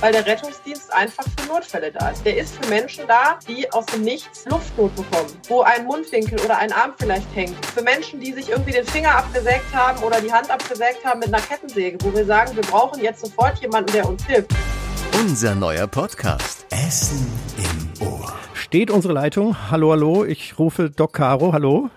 weil der Rettungsdienst einfach für Notfälle da ist. Der ist für Menschen da, die aus dem Nichts Luftnot bekommen, wo ein Mundwinkel oder ein Arm vielleicht hängt. Für Menschen, die sich irgendwie den Finger abgesägt haben oder die Hand abgesägt haben mit einer Kettensäge, wo wir sagen, wir brauchen jetzt sofort jemanden, der uns hilft. Unser neuer Podcast. Essen im Ohr. Steht unsere Leitung? Hallo, hallo. Ich rufe Doc Caro. Hallo.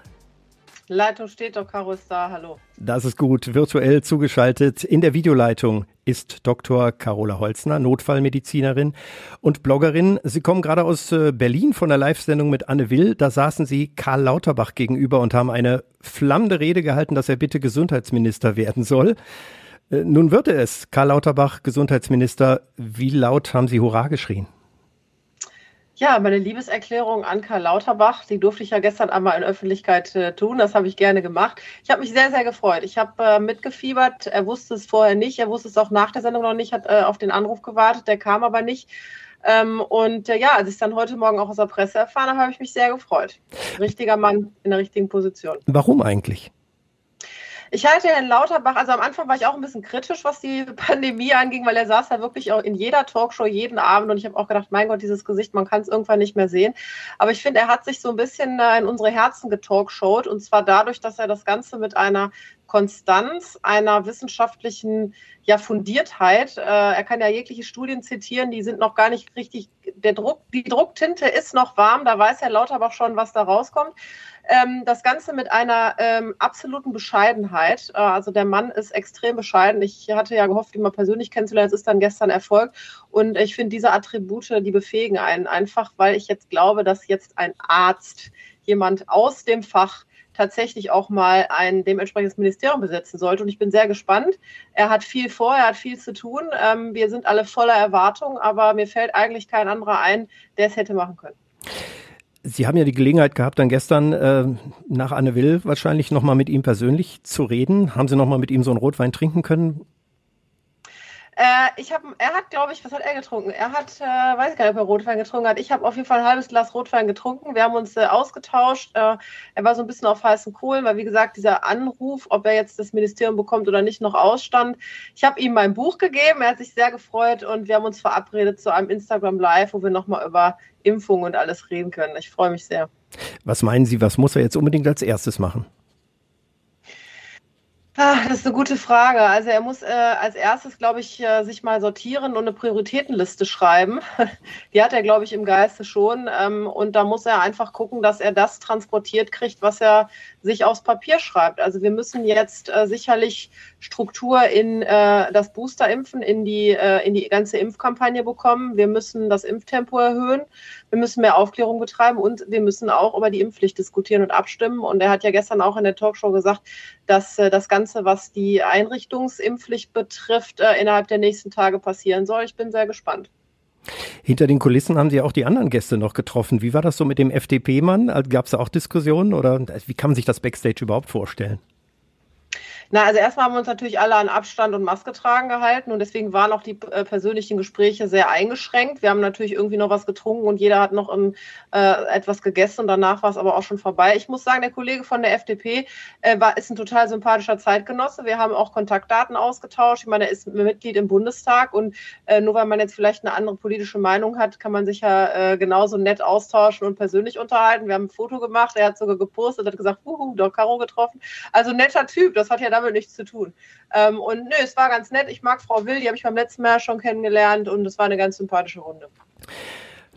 Leitung steht, Doc Caro ist da. Hallo. Das ist gut. Virtuell zugeschaltet in der Videoleitung ist Dr. Carola Holzner, Notfallmedizinerin und Bloggerin. Sie kommen gerade aus äh, Berlin von der Live-Sendung mit Anne Will. Da saßen Sie Karl Lauterbach gegenüber und haben eine flammende Rede gehalten, dass er bitte Gesundheitsminister werden soll. Äh, nun wird er es. Karl Lauterbach, Gesundheitsminister. Wie laut haben Sie Hurra geschrien? Ja, meine Liebeserklärung an Karl Lauterbach, die durfte ich ja gestern einmal in Öffentlichkeit äh, tun. Das habe ich gerne gemacht. Ich habe mich sehr, sehr gefreut. Ich habe äh, mitgefiebert. Er wusste es vorher nicht. Er wusste es auch nach der Sendung noch nicht, hat äh, auf den Anruf gewartet. Der kam aber nicht. Ähm, und äh, ja, als ich es dann heute Morgen auch aus der Presse erfahren habe, habe ich mich sehr gefreut. Richtiger Mann in der richtigen Position. Warum eigentlich? Ich halte Herrn Lauterbach, also am Anfang war ich auch ein bisschen kritisch, was die Pandemie anging, weil er saß da wirklich auch in jeder Talkshow jeden Abend und ich habe auch gedacht, mein Gott, dieses Gesicht, man kann es irgendwann nicht mehr sehen. Aber ich finde, er hat sich so ein bisschen äh, in unsere Herzen getalkshowt und zwar dadurch, dass er das Ganze mit einer Konstanz, einer wissenschaftlichen ja, Fundiertheit. Äh, er kann ja jegliche Studien zitieren, die sind noch gar nicht richtig, der Druck, die Drucktinte ist noch warm, da weiß Herr Lauterbach schon, was da rauskommt. Ähm, das Ganze mit einer ähm, absoluten Bescheidenheit. Äh, also der Mann ist extrem bescheiden. Ich hatte ja gehofft, ihn mal persönlich kennenzulernen. Es ist dann gestern erfolgt. Und ich finde, diese Attribute, die befähigen einen einfach, weil ich jetzt glaube, dass jetzt ein Arzt, jemand aus dem Fach, tatsächlich auch mal ein dementsprechendes Ministerium besetzen sollte. Und ich bin sehr gespannt. Er hat viel vor, er hat viel zu tun. Ähm, wir sind alle voller Erwartung, aber mir fällt eigentlich kein anderer ein, der es hätte machen können. Sie haben ja die Gelegenheit gehabt, dann gestern äh, nach Anne Will wahrscheinlich nochmal mit ihm persönlich zu reden. Haben Sie nochmal mit ihm so einen Rotwein trinken können? Äh, ich habe, er hat, glaube ich, was hat er getrunken? Er hat, äh, weiß ich gar nicht, ob er Rotwein getrunken hat. Ich habe auf jeden Fall ein halbes Glas Rotwein getrunken. Wir haben uns äh, ausgetauscht. Äh, er war so ein bisschen auf heißen Kohlen, weil wie gesagt dieser Anruf, ob er jetzt das Ministerium bekommt oder nicht, noch ausstand. Ich habe ihm mein Buch gegeben. Er hat sich sehr gefreut und wir haben uns verabredet zu einem Instagram Live, wo wir nochmal über Impfungen und alles reden können. Ich freue mich sehr. Was meinen Sie, was muss er jetzt unbedingt als erstes machen? Ah, das ist eine gute Frage. Also er muss äh, als erstes, glaube ich, äh, sich mal sortieren und eine Prioritätenliste schreiben. Die hat er, glaube ich, im Geiste schon. Ähm, und da muss er einfach gucken, dass er das transportiert kriegt, was er sich aufs Papier schreibt. Also wir müssen jetzt äh, sicherlich Struktur in äh, das Boosterimpfen, in die, äh, in die ganze Impfkampagne bekommen. Wir müssen das Impftempo erhöhen. Wir müssen mehr Aufklärung betreiben und wir müssen auch über die Impfpflicht diskutieren und abstimmen. Und er hat ja gestern auch in der Talkshow gesagt, dass äh, das Ganze, was die Einrichtungsimpfpflicht betrifft, äh, innerhalb der nächsten Tage passieren soll. Ich bin sehr gespannt. Hinter den Kulissen haben Sie auch die anderen Gäste noch getroffen. Wie war das so mit dem FDP-Mann? Gab es da auch Diskussionen oder wie kann man sich das Backstage überhaupt vorstellen? Na, also erstmal haben wir uns natürlich alle an Abstand und Maske tragen gehalten und deswegen waren auch die äh, persönlichen Gespräche sehr eingeschränkt. Wir haben natürlich irgendwie noch was getrunken und jeder hat noch ein, äh, etwas gegessen und danach war es aber auch schon vorbei. Ich muss sagen, der Kollege von der FDP äh, war, ist ein total sympathischer Zeitgenosse. Wir haben auch Kontaktdaten ausgetauscht. Ich meine, er ist Mitglied im Bundestag und äh, nur weil man jetzt vielleicht eine andere politische Meinung hat, kann man sich ja äh, genauso nett austauschen und persönlich unterhalten. Wir haben ein Foto gemacht, er hat sogar gepostet, hat gesagt, wuhu, Doc Caro getroffen. Also netter Typ, das hat ja damit damit nichts zu tun. Ähm, und nö, es war ganz nett. Ich mag Frau Will, die habe ich beim letzten Mal schon kennengelernt und es war eine ganz sympathische Runde.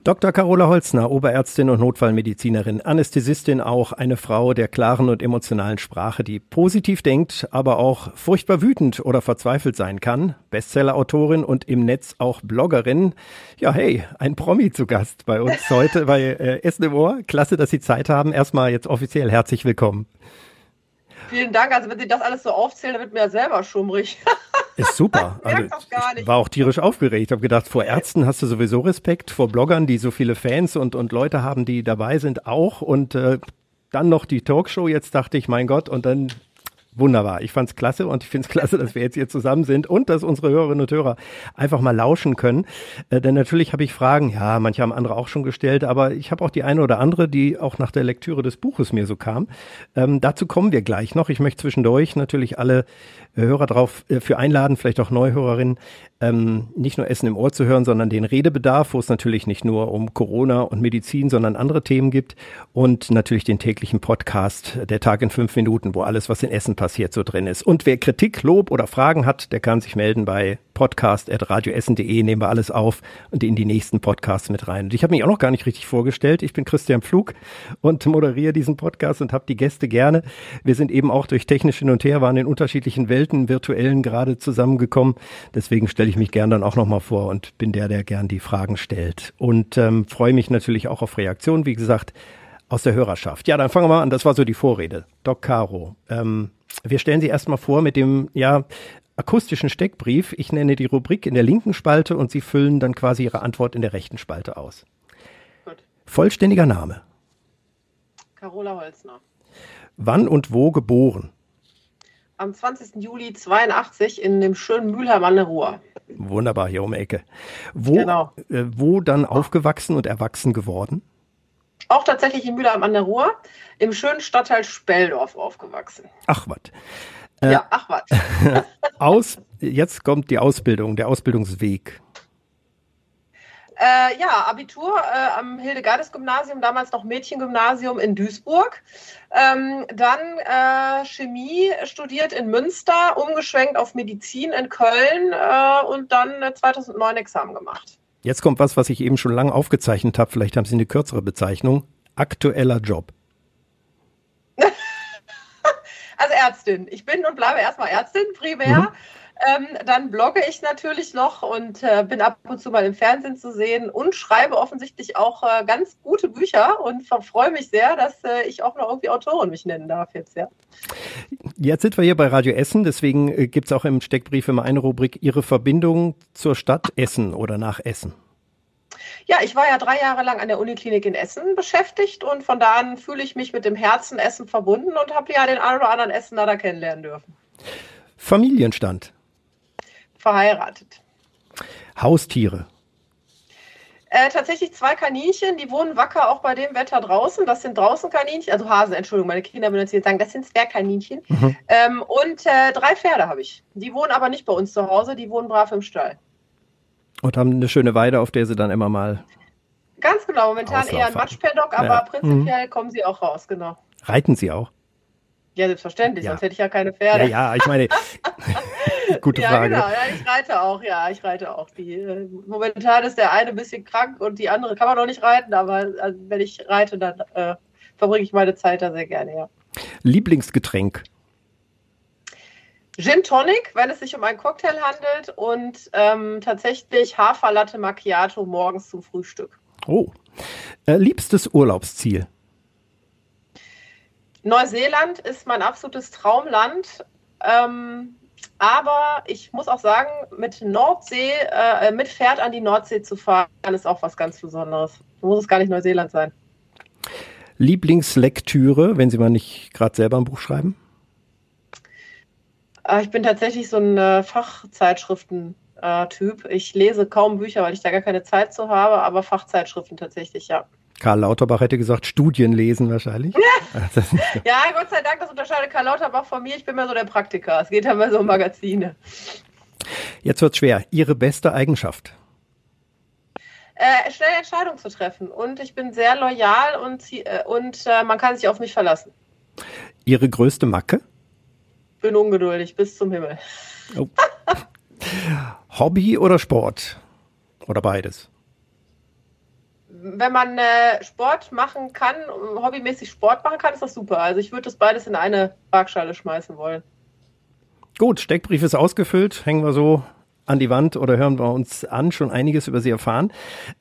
Dr. Carola Holzner, Oberärztin und Notfallmedizinerin, Anästhesistin auch, eine Frau der klaren und emotionalen Sprache, die positiv denkt, aber auch furchtbar wütend oder verzweifelt sein kann. Bestsellerautorin und im Netz auch Bloggerin. Ja, hey, ein Promi zu Gast bei uns heute bei äh, Essen im Ohr. Klasse, dass Sie Zeit haben. Erstmal jetzt offiziell herzlich willkommen. Vielen Dank. Also wenn Sie das alles so aufzählen, dann wird mir ja selber schummrig. Ist super. Also, ich war auch tierisch aufgeregt. Ich habe gedacht, vor Ärzten hast du sowieso Respekt, vor Bloggern, die so viele Fans und, und Leute haben, die dabei sind, auch. Und äh, dann noch die Talkshow. Jetzt dachte ich, mein Gott, und dann wunderbar. Ich fand's klasse und ich finde es klasse, dass wir jetzt hier zusammen sind und dass unsere Hörerinnen und Hörer einfach mal lauschen können. Äh, denn natürlich habe ich Fragen, ja, manche haben andere auch schon gestellt, aber ich habe auch die eine oder andere, die auch nach der Lektüre des Buches mir so kam. Ähm, dazu kommen wir gleich noch. Ich möchte zwischendurch natürlich alle Hörer drauf äh, für einladen, vielleicht auch Neuhörerinnen. Ähm, nicht nur Essen im Ohr zu hören, sondern den Redebedarf, wo es natürlich nicht nur um Corona und Medizin, sondern andere Themen gibt und natürlich den täglichen Podcast Der Tag in fünf Minuten, wo alles, was in Essen passiert, so drin ist. Und wer Kritik, Lob oder Fragen hat, der kann sich melden bei podcast.radioessen.de, nehmen wir alles auf und in die nächsten Podcasts mit rein. Und ich habe mich auch noch gar nicht richtig vorgestellt. Ich bin Christian Pflug und moderiere diesen Podcast und habe die Gäste gerne. Wir sind eben auch durch technisch hin und her, waren in unterschiedlichen Welten, virtuellen gerade zusammengekommen. Deswegen stelle ich mich gern dann auch nochmal vor und bin der, der gern die Fragen stellt. Und ähm, freue mich natürlich auch auf Reaktionen, wie gesagt, aus der Hörerschaft. Ja, dann fangen wir mal an. Das war so die Vorrede. Doc Caro. Ähm, wir stellen Sie erstmal vor mit dem, ja, akustischen Steckbrief. Ich nenne die Rubrik in der linken Spalte und Sie füllen dann quasi Ihre Antwort in der rechten Spalte aus. Gut. Vollständiger Name. Carola Holzner. Wann und wo geboren? Am 20. Juli 82 in dem schönen Mülheim an der Ruhr. Wunderbar, hier um die Ecke. Wo, genau. äh, wo dann aufgewachsen und erwachsen geworden? Auch tatsächlich in Mülheim an der Ruhr, im schönen Stadtteil Speldorf aufgewachsen. Ach was. Äh, ja, ach was. aus, jetzt kommt die Ausbildung, der Ausbildungsweg. Äh, ja, Abitur äh, am Hildegardes-Gymnasium, damals noch Mädchengymnasium in Duisburg. Ähm, dann äh, Chemie studiert in Münster, umgeschwenkt auf Medizin in Köln äh, und dann 2009 Examen gemacht. Jetzt kommt was, was ich eben schon lange aufgezeichnet habe. Vielleicht haben Sie eine kürzere Bezeichnung. Aktueller Job. Also Ärztin. Ich bin und bleibe erstmal Ärztin primär. Mhm. Ähm, dann blogge ich natürlich noch und äh, bin ab und zu mal im Fernsehen zu sehen und schreibe offensichtlich auch äh, ganz gute Bücher und freue mich sehr, dass äh, ich auch noch irgendwie Autorin mich nennen darf jetzt, ja. Jetzt sind wir hier bei Radio Essen, deswegen äh, gibt es auch im Steckbrief immer eine Rubrik Ihre Verbindung zur Stadt Essen oder nach Essen. Ja, ich war ja drei Jahre lang an der Uniklinik in Essen beschäftigt und von da an fühle ich mich mit dem Herzen Essen verbunden und habe ja den einen oder anderen Essener da kennenlernen dürfen. Familienstand. Verheiratet. Haustiere. Äh, tatsächlich zwei Kaninchen, die wohnen wacker auch bei dem Wetter draußen. Das sind draußen Kaninchen, also Hasen, Entschuldigung, meine Kinder würden jetzt sagen, das sind Zwergkaninchen. Mhm. Ähm, und äh, drei Pferde habe ich. Die wohnen aber nicht bei uns zu Hause, die wohnen brav im Stall. Und haben eine schöne Weide, auf der sie dann immer mal. Ganz genau, momentan eher ein Matschpaddock, aber ja. prinzipiell mhm. kommen sie auch raus, genau. Reiten sie auch? Ja, selbstverständlich, ja. sonst hätte ich ja keine Pferde. Ja, ja, ich meine, gute ja, Frage. Genau, ja, ich reite auch, ja, ich reite auch. Die, äh, momentan ist der eine ein bisschen krank und die andere kann man noch nicht reiten, aber also, wenn ich reite, dann äh, verbringe ich meine Zeit da sehr gerne, ja. Lieblingsgetränk? Gin Tonic, wenn es sich um einen Cocktail handelt und ähm, tatsächlich Haferlatte Macchiato morgens zum Frühstück. Oh. Äh, liebstes Urlaubsziel? Neuseeland ist mein absolutes Traumland. Ähm, aber ich muss auch sagen, mit Nordsee, äh, mit Pferd an die Nordsee zu fahren, ist auch was ganz Besonderes. Muss es gar nicht Neuseeland sein. Lieblingslektüre, wenn Sie mal nicht gerade selber ein Buch schreiben? Äh, ich bin tatsächlich so ein äh, Fachzeitschriften-Typ. Ich lese kaum Bücher, weil ich da gar keine Zeit zu habe, aber Fachzeitschriften tatsächlich, ja. Karl Lauterbach hätte gesagt, Studien lesen wahrscheinlich. ja, Gott sei Dank, das unterscheidet Karl Lauterbach von mir. Ich bin mehr so der Praktiker. Es geht ja mehr so um Magazine. Jetzt wird es schwer. Ihre beste Eigenschaft? Äh, schnell Entscheidungen zu treffen. Und ich bin sehr loyal und, äh, und äh, man kann sich auf mich verlassen. Ihre größte Macke? Bin ungeduldig bis zum Himmel. Oh. Hobby oder Sport? Oder beides? Wenn man äh, Sport machen kann, hobbymäßig Sport machen kann, ist das super. Also ich würde das beides in eine Waagschale schmeißen wollen. Gut, Steckbrief ist ausgefüllt. Hängen wir so an die Wand oder hören wir uns an, schon einiges über sie erfahren.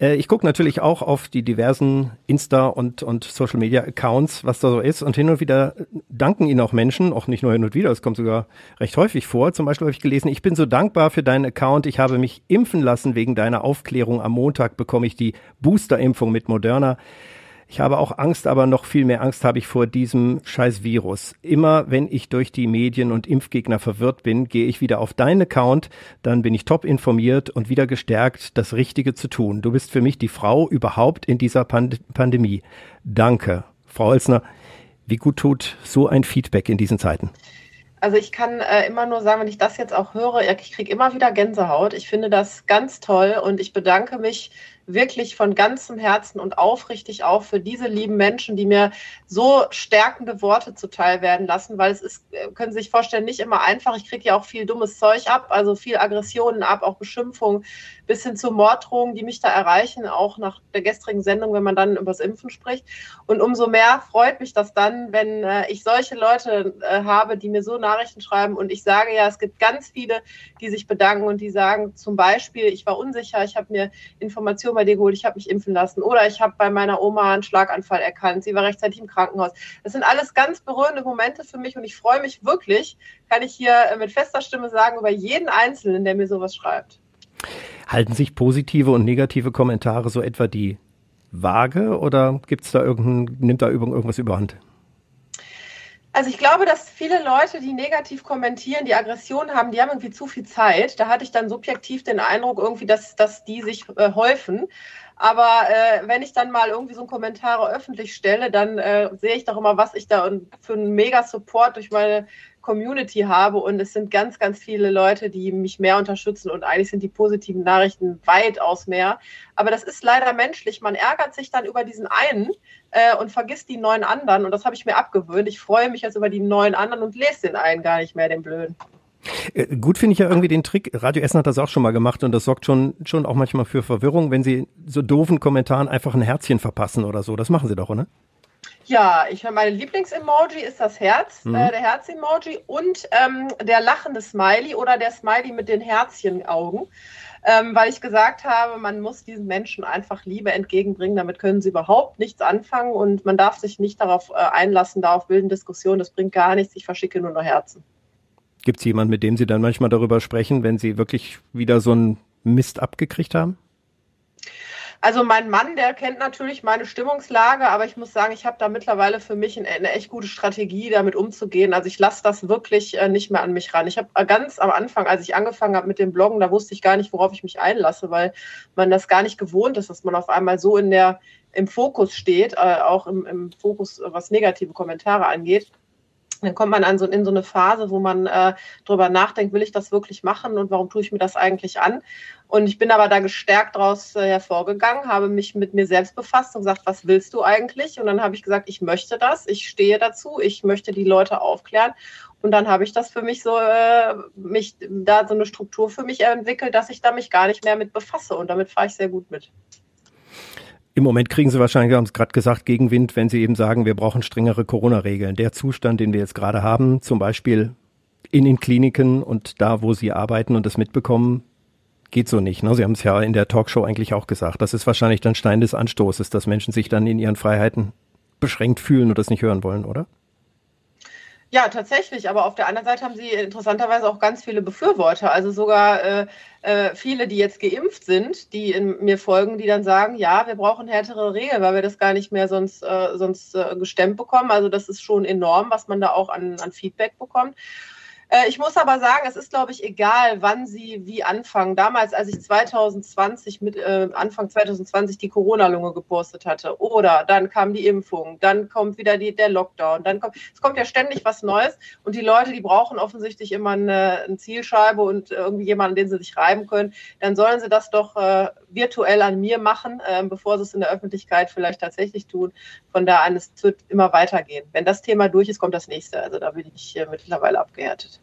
Äh, ich gucke natürlich auch auf die diversen Insta- und, und Social-Media-Accounts, was da so ist. Und hin und wieder danken ihnen auch Menschen, auch nicht nur hin und wieder, es kommt sogar recht häufig vor. Zum Beispiel habe ich gelesen, ich bin so dankbar für deinen Account. Ich habe mich impfen lassen wegen deiner Aufklärung. Am Montag bekomme ich die Booster-Impfung mit Moderna. Ich habe auch Angst, aber noch viel mehr Angst habe ich vor diesem scheiß Virus. Immer wenn ich durch die Medien und Impfgegner verwirrt bin, gehe ich wieder auf deinen Account, dann bin ich top informiert und wieder gestärkt, das Richtige zu tun. Du bist für mich die Frau überhaupt in dieser Pand Pandemie. Danke. Frau Holzner, wie gut tut so ein Feedback in diesen Zeiten? Also ich kann äh, immer nur sagen, wenn ich das jetzt auch höre, ich kriege immer wieder Gänsehaut. Ich finde das ganz toll und ich bedanke mich wirklich von ganzem Herzen und aufrichtig auch für diese lieben Menschen, die mir so stärkende Worte zuteil werden lassen, weil es ist, äh, können Sie sich vorstellen, nicht immer einfach. Ich kriege ja auch viel dummes Zeug ab, also viel Aggressionen ab, auch Beschimpfungen, bis hin zu Morddrohungen, die mich da erreichen, auch nach der gestrigen Sendung, wenn man dann übers Impfen spricht. Und umso mehr freut mich das dann, wenn äh, ich solche Leute äh, habe, die mir so Nachrichten schreiben und ich sage ja, es gibt ganz viele, die sich bedanken und die sagen zum Beispiel, ich war unsicher, ich habe mir Informationen bei dir geholt, ich habe mich impfen lassen oder ich habe bei meiner Oma einen Schlaganfall erkannt, sie war rechtzeitig im Krankenhaus. Das sind alles ganz berührende Momente für mich und ich freue mich wirklich, kann ich hier äh, mit fester Stimme sagen, über jeden Einzelnen, der mir sowas schreibt. Halten sich positive und negative Kommentare so etwa die Waage oder gibt's da irgendein, nimmt da irgendwas überhand? Also ich glaube, dass viele Leute, die negativ kommentieren, die Aggression haben, die haben irgendwie zu viel Zeit. Da hatte ich dann subjektiv den Eindruck irgendwie, dass, dass die sich äh, häufen. Aber äh, wenn ich dann mal irgendwie so einen Kommentar öffentlich stelle, dann äh, sehe ich doch immer, was ich da für einen mega Support durch meine Community habe und es sind ganz, ganz viele Leute, die mich mehr unterstützen und eigentlich sind die positiven Nachrichten weitaus mehr. Aber das ist leider menschlich. Man ärgert sich dann über diesen einen äh, und vergisst die neun anderen und das habe ich mir abgewöhnt. Ich freue mich jetzt über die neun anderen und lese den einen gar nicht mehr, den Blöden. Äh, gut finde ich ja irgendwie den Trick. Radio Essen hat das auch schon mal gemacht und das sorgt schon, schon auch manchmal für Verwirrung, wenn sie so doofen Kommentaren einfach ein Herzchen verpassen oder so. Das machen sie doch, oder? Ja, ich meine Lieblings-Emoji ist das Herz, mhm. äh, der Herz-Emoji und ähm, der lachende Smiley oder der Smiley mit den Herzchenaugen, ähm, weil ich gesagt habe, man muss diesen Menschen einfach Liebe entgegenbringen, damit können sie überhaupt nichts anfangen und man darf sich nicht darauf äh, einlassen, da auf wilden Diskussionen, das bringt gar nichts, ich verschicke nur noch Herzen. Gibt es jemanden, mit dem Sie dann manchmal darüber sprechen, wenn Sie wirklich wieder so einen Mist abgekriegt haben? Also mein Mann, der kennt natürlich meine Stimmungslage, aber ich muss sagen, ich habe da mittlerweile für mich eine, echt gute Strategie, damit umzugehen. Also ich lasse das wirklich äh, nicht mehr an mich ran. Ich habe äh, ganz am Anfang, als ich angefangen habe mit dem Bloggen, da wusste ich gar nicht, worauf ich mich einlasse, weil man das gar nicht gewohnt ist, dass man auf einmal so in der im Fokus steht, äh, auch im, im Fokus, was negative Kommentare angeht dann kommt man an so, in so eine Phase, wo man äh, darüber nachdenkt, will ich das wirklich machen und warum tue ich mir das eigentlich an? Und ich bin aber da gestärkt daraus äh, hervorgegangen, habe mich mit mir selbst befasst und gesagt, was willst du eigentlich? Und dann habe ich gesagt, ich möchte das, ich stehe dazu, ich möchte die Leute aufklären. Und dann habe ich das für mich so, äh, mich da so eine Struktur für mich entwickelt, dass ich da mich gar nicht mehr mit befasse. Und damit fahre ich sehr gut mit. Im Moment kriegen Sie wahrscheinlich, haben es gerade gesagt, Gegenwind, wenn Sie eben sagen, wir brauchen strengere Corona-Regeln. Der Zustand, den wir jetzt gerade haben, zum Beispiel in den Kliniken und da, wo Sie arbeiten und das mitbekommen, geht so nicht. Ne? Sie haben es ja in der Talkshow eigentlich auch gesagt. Das ist wahrscheinlich dann Stein des Anstoßes, dass Menschen sich dann in ihren Freiheiten beschränkt fühlen und das nicht hören wollen, oder? Ja, tatsächlich. Aber auf der anderen Seite haben sie interessanterweise auch ganz viele Befürworter. Also sogar äh, äh, viele, die jetzt geimpft sind, die in mir folgen, die dann sagen, ja, wir brauchen härtere Regeln, weil wir das gar nicht mehr sonst, äh, sonst äh, gestemmt bekommen. Also das ist schon enorm, was man da auch an, an Feedback bekommt. Äh, ich muss aber sagen, es ist, glaube ich, egal, wann Sie wie anfangen. Damals, als ich 2020 mit äh, Anfang 2020 die Corona-Lunge gepostet hatte, oder dann kam die Impfung, dann kommt wieder die, der Lockdown, dann kommt es kommt ja ständig was Neues und die Leute, die brauchen offensichtlich immer eine, eine Zielscheibe und irgendwie jemanden, den sie sich reiben können. Dann sollen sie das doch äh, virtuell an mir machen, äh, bevor sie es in der Öffentlichkeit vielleicht tatsächlich tun. Von da an, es wird immer weitergehen. Wenn das Thema durch ist, kommt das nächste. Also da bin ich äh, mittlerweile abgehärtet.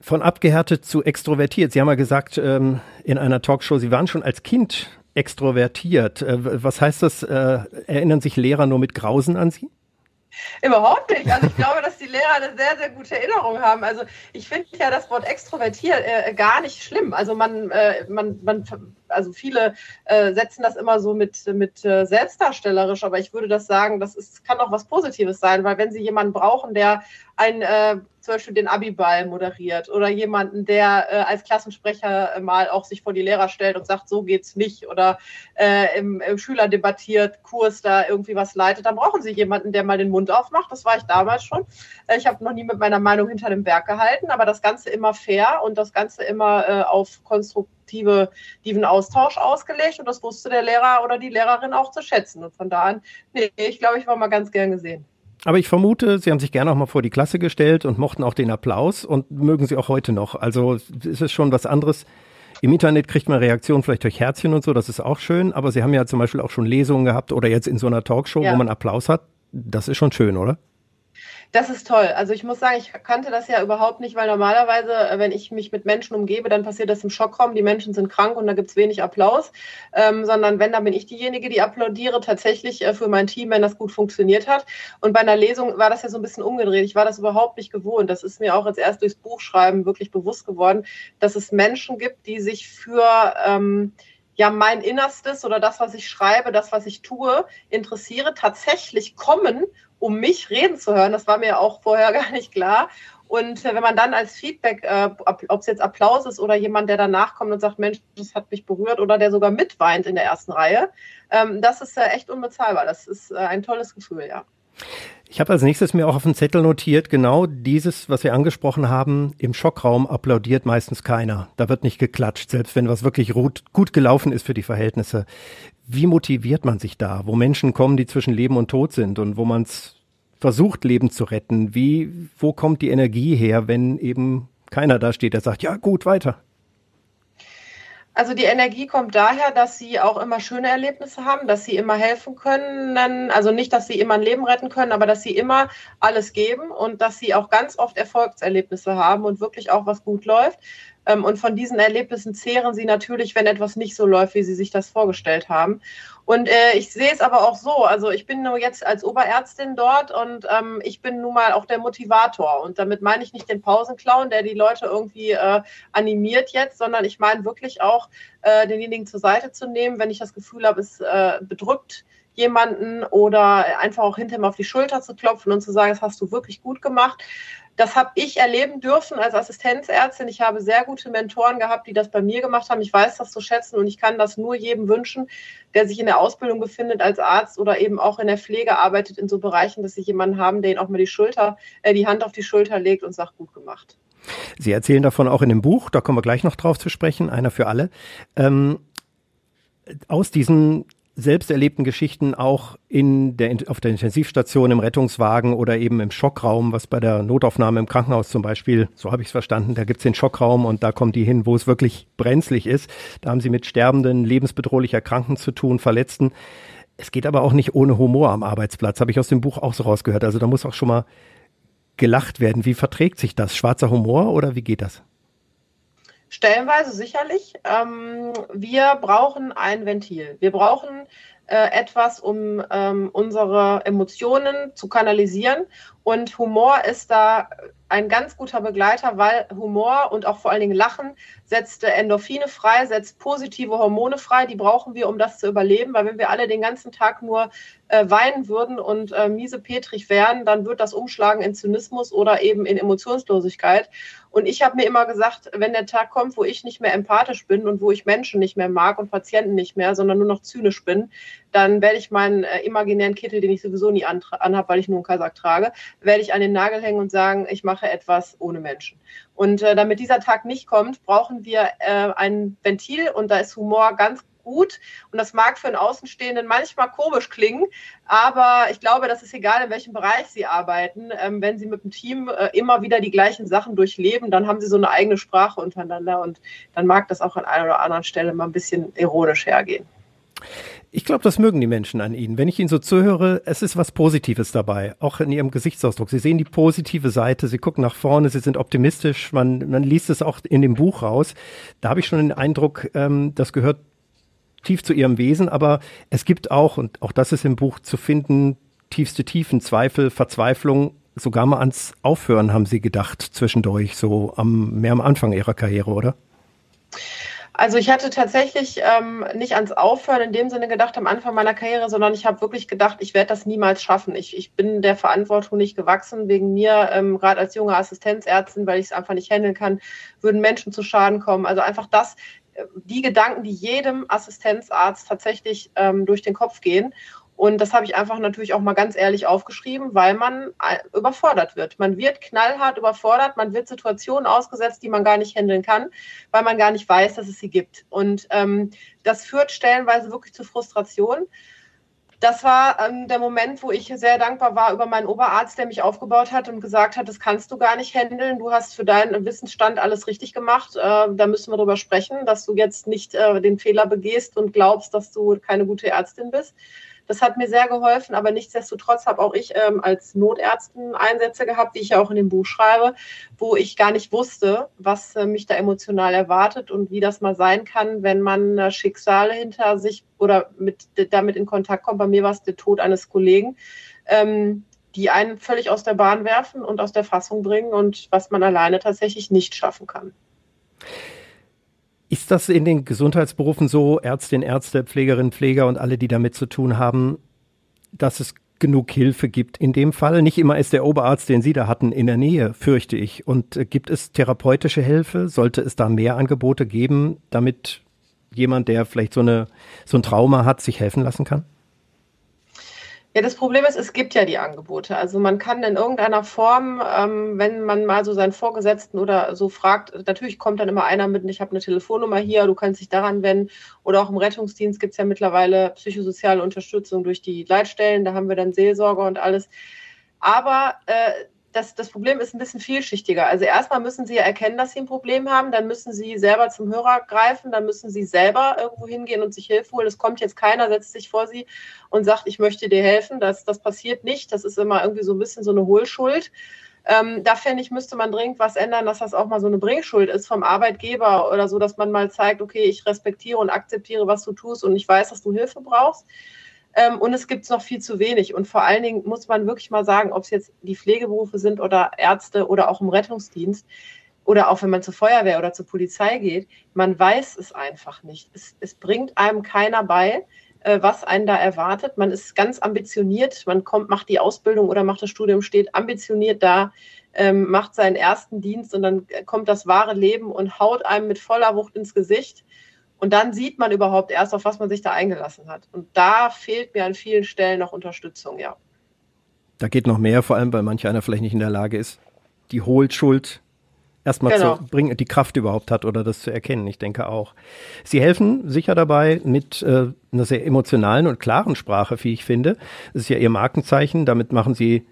Von abgehärtet zu extrovertiert. Sie haben ja gesagt ähm, in einer Talkshow, Sie waren schon als Kind extrovertiert. Äh, was heißt das? Äh, erinnern sich Lehrer nur mit Grausen an Sie? Überhaupt nicht. Also ich glaube, dass die Lehrer eine sehr, sehr gute Erinnerung haben. Also ich finde ja das Wort extrovertiert äh, gar nicht schlimm. Also man, äh, man, man also viele äh, setzen das immer so mit, mit äh, selbstdarstellerisch, aber ich würde das sagen, das ist, kann auch was Positives sein, weil wenn Sie jemanden brauchen, der ein äh, zum Beispiel den Abiball moderiert oder jemanden, der äh, als Klassensprecher äh, mal auch sich vor die Lehrer stellt und sagt, so geht's nicht oder äh, im, im Schüler debattiert, Kurs da irgendwie was leitet, dann brauchen sie jemanden, der mal den Mund aufmacht. Das war ich damals schon. Äh, ich habe noch nie mit meiner Meinung hinter dem Berg gehalten, aber das Ganze immer fair und das Ganze immer äh, auf konstruktiven Austausch ausgelegt und das wusste der Lehrer oder die Lehrerin auch zu schätzen. Und von da an, nee, ich glaube, ich war mal ganz gern gesehen. Aber ich vermute, Sie haben sich gerne auch mal vor die Klasse gestellt und mochten auch den Applaus und mögen Sie auch heute noch. Also ist es schon was anderes. Im Internet kriegt man Reaktionen vielleicht durch Herzchen und so, das ist auch schön. Aber Sie haben ja zum Beispiel auch schon Lesungen gehabt oder jetzt in so einer Talkshow, ja. wo man Applaus hat. Das ist schon schön, oder? Das ist toll. Also ich muss sagen, ich kannte das ja überhaupt nicht, weil normalerweise, äh, wenn ich mich mit Menschen umgebe, dann passiert das im Schockraum. Die Menschen sind krank und da gibt es wenig Applaus. Ähm, sondern wenn, dann bin ich diejenige, die applaudiere tatsächlich äh, für mein Team, wenn das gut funktioniert hat. Und bei einer Lesung war das ja so ein bisschen umgedreht. Ich war das überhaupt nicht gewohnt. Das ist mir auch jetzt erst durchs Buchschreiben wirklich bewusst geworden, dass es Menschen gibt, die sich für ähm, ja mein Innerstes oder das, was ich schreibe, das, was ich tue, interessiere, tatsächlich kommen um mich reden zu hören. Das war mir auch vorher gar nicht klar. Und äh, wenn man dann als Feedback, äh, ob es jetzt Applaus ist oder jemand, der danach kommt und sagt, Mensch, das hat mich berührt oder der sogar mitweint in der ersten Reihe, ähm, das ist äh, echt unbezahlbar. Das ist äh, ein tolles Gefühl, ja. Ich habe als nächstes mir auch auf dem Zettel notiert, genau dieses, was wir angesprochen haben, im Schockraum applaudiert meistens keiner. Da wird nicht geklatscht, selbst wenn was wirklich gut gelaufen ist für die Verhältnisse. Wie motiviert man sich da, wo Menschen kommen, die zwischen Leben und Tod sind und wo man es versucht, Leben zu retten? Wie, wo kommt die Energie her, wenn eben keiner da steht, der sagt, ja gut, weiter? Also die Energie kommt daher, dass sie auch immer schöne Erlebnisse haben, dass sie immer helfen können. Also nicht, dass sie immer ein Leben retten können, aber dass sie immer alles geben und dass sie auch ganz oft Erfolgserlebnisse haben und wirklich auch was gut läuft. Ähm, und von diesen Erlebnissen zehren sie natürlich, wenn etwas nicht so läuft, wie sie sich das vorgestellt haben. Und äh, ich sehe es aber auch so. Also ich bin nur jetzt als Oberärztin dort und ähm, ich bin nun mal auch der Motivator. Und damit meine ich nicht den Pausenclown, der die Leute irgendwie äh, animiert jetzt, sondern ich meine wirklich auch, äh, denjenigen zur Seite zu nehmen, wenn ich das Gefühl habe, es äh, bedrückt jemanden oder einfach auch hinterher auf die Schulter zu klopfen und zu sagen, das hast du wirklich gut gemacht. Das habe ich erleben dürfen als Assistenzärztin. Ich habe sehr gute Mentoren gehabt, die das bei mir gemacht haben. Ich weiß das zu schätzen und ich kann das nur jedem wünschen, der sich in der Ausbildung befindet als Arzt oder eben auch in der Pflege arbeitet in so Bereichen, dass sie jemanden haben, der ihnen auch mal die Schulter, äh, die Hand auf die Schulter legt und sagt, gut gemacht. Sie erzählen davon auch in dem Buch, da kommen wir gleich noch drauf zu sprechen, einer für alle. Ähm, aus diesen selbst erlebten Geschichten auch in der, auf der Intensivstation, im Rettungswagen oder eben im Schockraum, was bei der Notaufnahme im Krankenhaus zum Beispiel, so habe ich es verstanden, da gibt's den Schockraum und da kommt die hin, wo es wirklich brenzlig ist. Da haben sie mit sterbenden, lebensbedrohlich Erkrankten zu tun, Verletzten. Es geht aber auch nicht ohne Humor am Arbeitsplatz, habe ich aus dem Buch auch so rausgehört. Also da muss auch schon mal gelacht werden. Wie verträgt sich das? Schwarzer Humor oder wie geht das? Stellenweise sicherlich. Ähm, wir brauchen ein Ventil. Wir brauchen äh, etwas, um ähm, unsere Emotionen zu kanalisieren. Und Humor ist da ein ganz guter Begleiter, weil Humor und auch vor allen Dingen Lachen setzt Endorphine frei, setzt positive Hormone frei. Die brauchen wir, um das zu überleben, weil wenn wir alle den ganzen Tag nur äh, weinen würden und äh, miese Petrig wären, dann wird das umschlagen in Zynismus oder eben in Emotionslosigkeit. Und ich habe mir immer gesagt, wenn der Tag kommt, wo ich nicht mehr empathisch bin und wo ich Menschen nicht mehr mag und Patienten nicht mehr, sondern nur noch zynisch bin, dann werde ich meinen äh, imaginären Kittel, den ich sowieso nie anhabe, weil ich nur einen Kasak trage, werde ich an den Nagel hängen und sagen, ich mache etwas ohne Menschen. Und äh, damit dieser Tag nicht kommt, brauchen wir äh, ein Ventil und da ist Humor ganz gut. Und das mag für einen Außenstehenden manchmal komisch klingen, aber ich glaube, das ist egal, in welchem Bereich Sie arbeiten. Ähm, wenn Sie mit dem Team äh, immer wieder die gleichen Sachen durchleben, dann haben Sie so eine eigene Sprache untereinander und dann mag das auch an einer oder anderen Stelle mal ein bisschen ironisch hergehen. Ich glaube, das mögen die Menschen an Ihnen. Wenn ich Ihnen so zuhöre, es ist was Positives dabei, auch in Ihrem Gesichtsausdruck. Sie sehen die positive Seite, Sie gucken nach vorne, Sie sind optimistisch, man, man liest es auch in dem Buch raus. Da habe ich schon den Eindruck, ähm, das gehört tief zu Ihrem Wesen, aber es gibt auch, und auch das ist im Buch zu finden, tiefste Tiefen, Zweifel, Verzweiflung, sogar mal ans Aufhören haben Sie gedacht zwischendurch, so am, mehr am Anfang Ihrer Karriere, oder? Also ich hatte tatsächlich ähm, nicht ans Aufhören in dem Sinne gedacht am Anfang meiner Karriere, sondern ich habe wirklich gedacht, ich werde das niemals schaffen. Ich, ich bin der Verantwortung nicht gewachsen. Wegen mir, ähm, gerade als junge Assistenzärztin, weil ich es einfach nicht handeln kann, würden Menschen zu Schaden kommen. Also einfach das, äh, die Gedanken, die jedem Assistenzarzt tatsächlich ähm, durch den Kopf gehen. Und das habe ich einfach natürlich auch mal ganz ehrlich aufgeschrieben, weil man äh, überfordert wird. Man wird knallhart überfordert, man wird Situationen ausgesetzt, die man gar nicht handeln kann, weil man gar nicht weiß, dass es sie gibt. Und ähm, das führt stellenweise wirklich zu Frustration. das war ähm, der Moment, wo ich sehr dankbar war über meinen Oberarzt, der mich aufgebaut hat und gesagt hat, das kannst du gar nicht handeln. Du hast für deinen Wissensstand alles richtig gemacht. Äh, da müssen wir drüber sprechen, dass du jetzt nicht äh, den Fehler begehst und glaubst, dass du keine gute Ärztin bist. Das hat mir sehr geholfen, aber nichtsdestotrotz habe auch ich ähm, als Notärztin Einsätze gehabt, die ich ja auch in dem Buch schreibe, wo ich gar nicht wusste, was äh, mich da emotional erwartet und wie das mal sein kann, wenn man äh, Schicksale hinter sich oder mit, damit in Kontakt kommt. Bei mir war es der Tod eines Kollegen. Ähm, die einen völlig aus der Bahn werfen und aus der Fassung bringen und was man alleine tatsächlich nicht schaffen kann. Ist das in den Gesundheitsberufen so, Ärztinnen, Ärzte, Pflegerinnen, Pfleger und alle, die damit zu tun haben, dass es genug Hilfe gibt in dem Fall? Nicht immer ist der Oberarzt, den Sie da hatten, in der Nähe, fürchte ich. Und äh, gibt es therapeutische Hilfe? Sollte es da mehr Angebote geben, damit jemand, der vielleicht so, eine, so ein Trauma hat, sich helfen lassen kann? Ja, das Problem ist, es gibt ja die Angebote. Also man kann in irgendeiner Form, ähm, wenn man mal so seinen Vorgesetzten oder so fragt, natürlich kommt dann immer einer mit, ich habe eine Telefonnummer hier, du kannst dich daran wenden. Oder auch im Rettungsdienst gibt es ja mittlerweile psychosoziale Unterstützung durch die Leitstellen, da haben wir dann Seelsorger und alles. Aber äh, das, das Problem ist ein bisschen vielschichtiger. Also erstmal müssen Sie ja erkennen, dass Sie ein Problem haben, dann müssen Sie selber zum Hörer greifen, dann müssen Sie selber irgendwo hingehen und sich Hilfe holen. Es kommt jetzt keiner, setzt sich vor Sie und sagt, ich möchte dir helfen. Das, das passiert nicht. Das ist immer irgendwie so ein bisschen so eine Hohlschuld. Ähm, da fände ich, müsste man dringend was ändern, dass das auch mal so eine Bringschuld ist vom Arbeitgeber oder so, dass man mal zeigt, okay, ich respektiere und akzeptiere, was du tust und ich weiß, dass du Hilfe brauchst. Ähm, und es gibt noch viel zu wenig. Und vor allen Dingen muss man wirklich mal sagen, ob es jetzt die Pflegeberufe sind oder Ärzte oder auch im Rettungsdienst oder auch wenn man zur Feuerwehr oder zur Polizei geht, man weiß es einfach nicht. Es, es bringt einem keiner bei, äh, was einen da erwartet. Man ist ganz ambitioniert, man kommt, macht die Ausbildung oder macht das Studium, steht ambitioniert da, ähm, macht seinen ersten Dienst und dann kommt das wahre Leben und haut einem mit voller Wucht ins Gesicht. Und dann sieht man überhaupt erst, auf was man sich da eingelassen hat. Und da fehlt mir an vielen Stellen noch Unterstützung, ja. Da geht noch mehr, vor allem, weil manch einer vielleicht nicht in der Lage ist, die Hohlschuld erstmal genau. zu bringen, die Kraft überhaupt hat oder das zu erkennen. Ich denke auch. Sie helfen sicher dabei mit äh, einer sehr emotionalen und klaren Sprache, wie ich finde. Das ist ja Ihr Markenzeichen. Damit machen Sie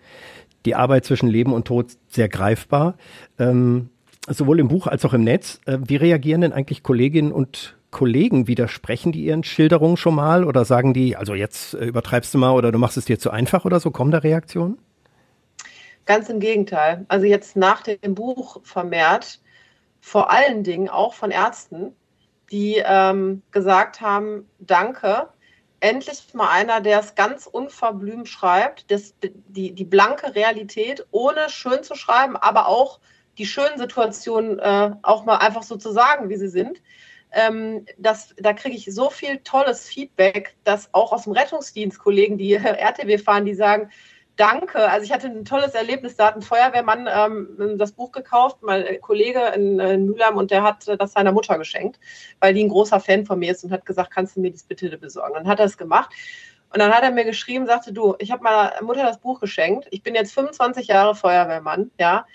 die Arbeit zwischen Leben und Tod sehr greifbar. Ähm, sowohl im Buch als auch im Netz. Äh, wie reagieren denn eigentlich Kolleginnen und Kollegen widersprechen die ihren Schilderungen schon mal oder sagen die, also jetzt äh, übertreibst du mal oder du machst es dir zu einfach oder so? Kommen da Reaktionen? Ganz im Gegenteil. Also jetzt nach dem Buch vermehrt, vor allen Dingen auch von Ärzten, die ähm, gesagt haben, danke, endlich mal einer, der es ganz unverblümt schreibt, das, die, die blanke Realität, ohne schön zu schreiben, aber auch die schönen Situationen äh, auch mal einfach so zu sagen, wie sie sind ähm, das, da kriege ich so viel tolles Feedback, dass auch aus dem Rettungsdienst Kollegen, die RTW fahren, die sagen, danke. Also ich hatte ein tolles Erlebnis, da hat ein Feuerwehrmann ähm, das Buch gekauft, mein Kollege in, in Mülheim, und der hat das seiner Mutter geschenkt, weil die ein großer Fan von mir ist und hat gesagt, kannst du mir das bitte besorgen? Dann hat er es gemacht. Und dann hat er mir geschrieben, sagte, du, ich habe meiner Mutter das Buch geschenkt. Ich bin jetzt 25 Jahre Feuerwehrmann, ja.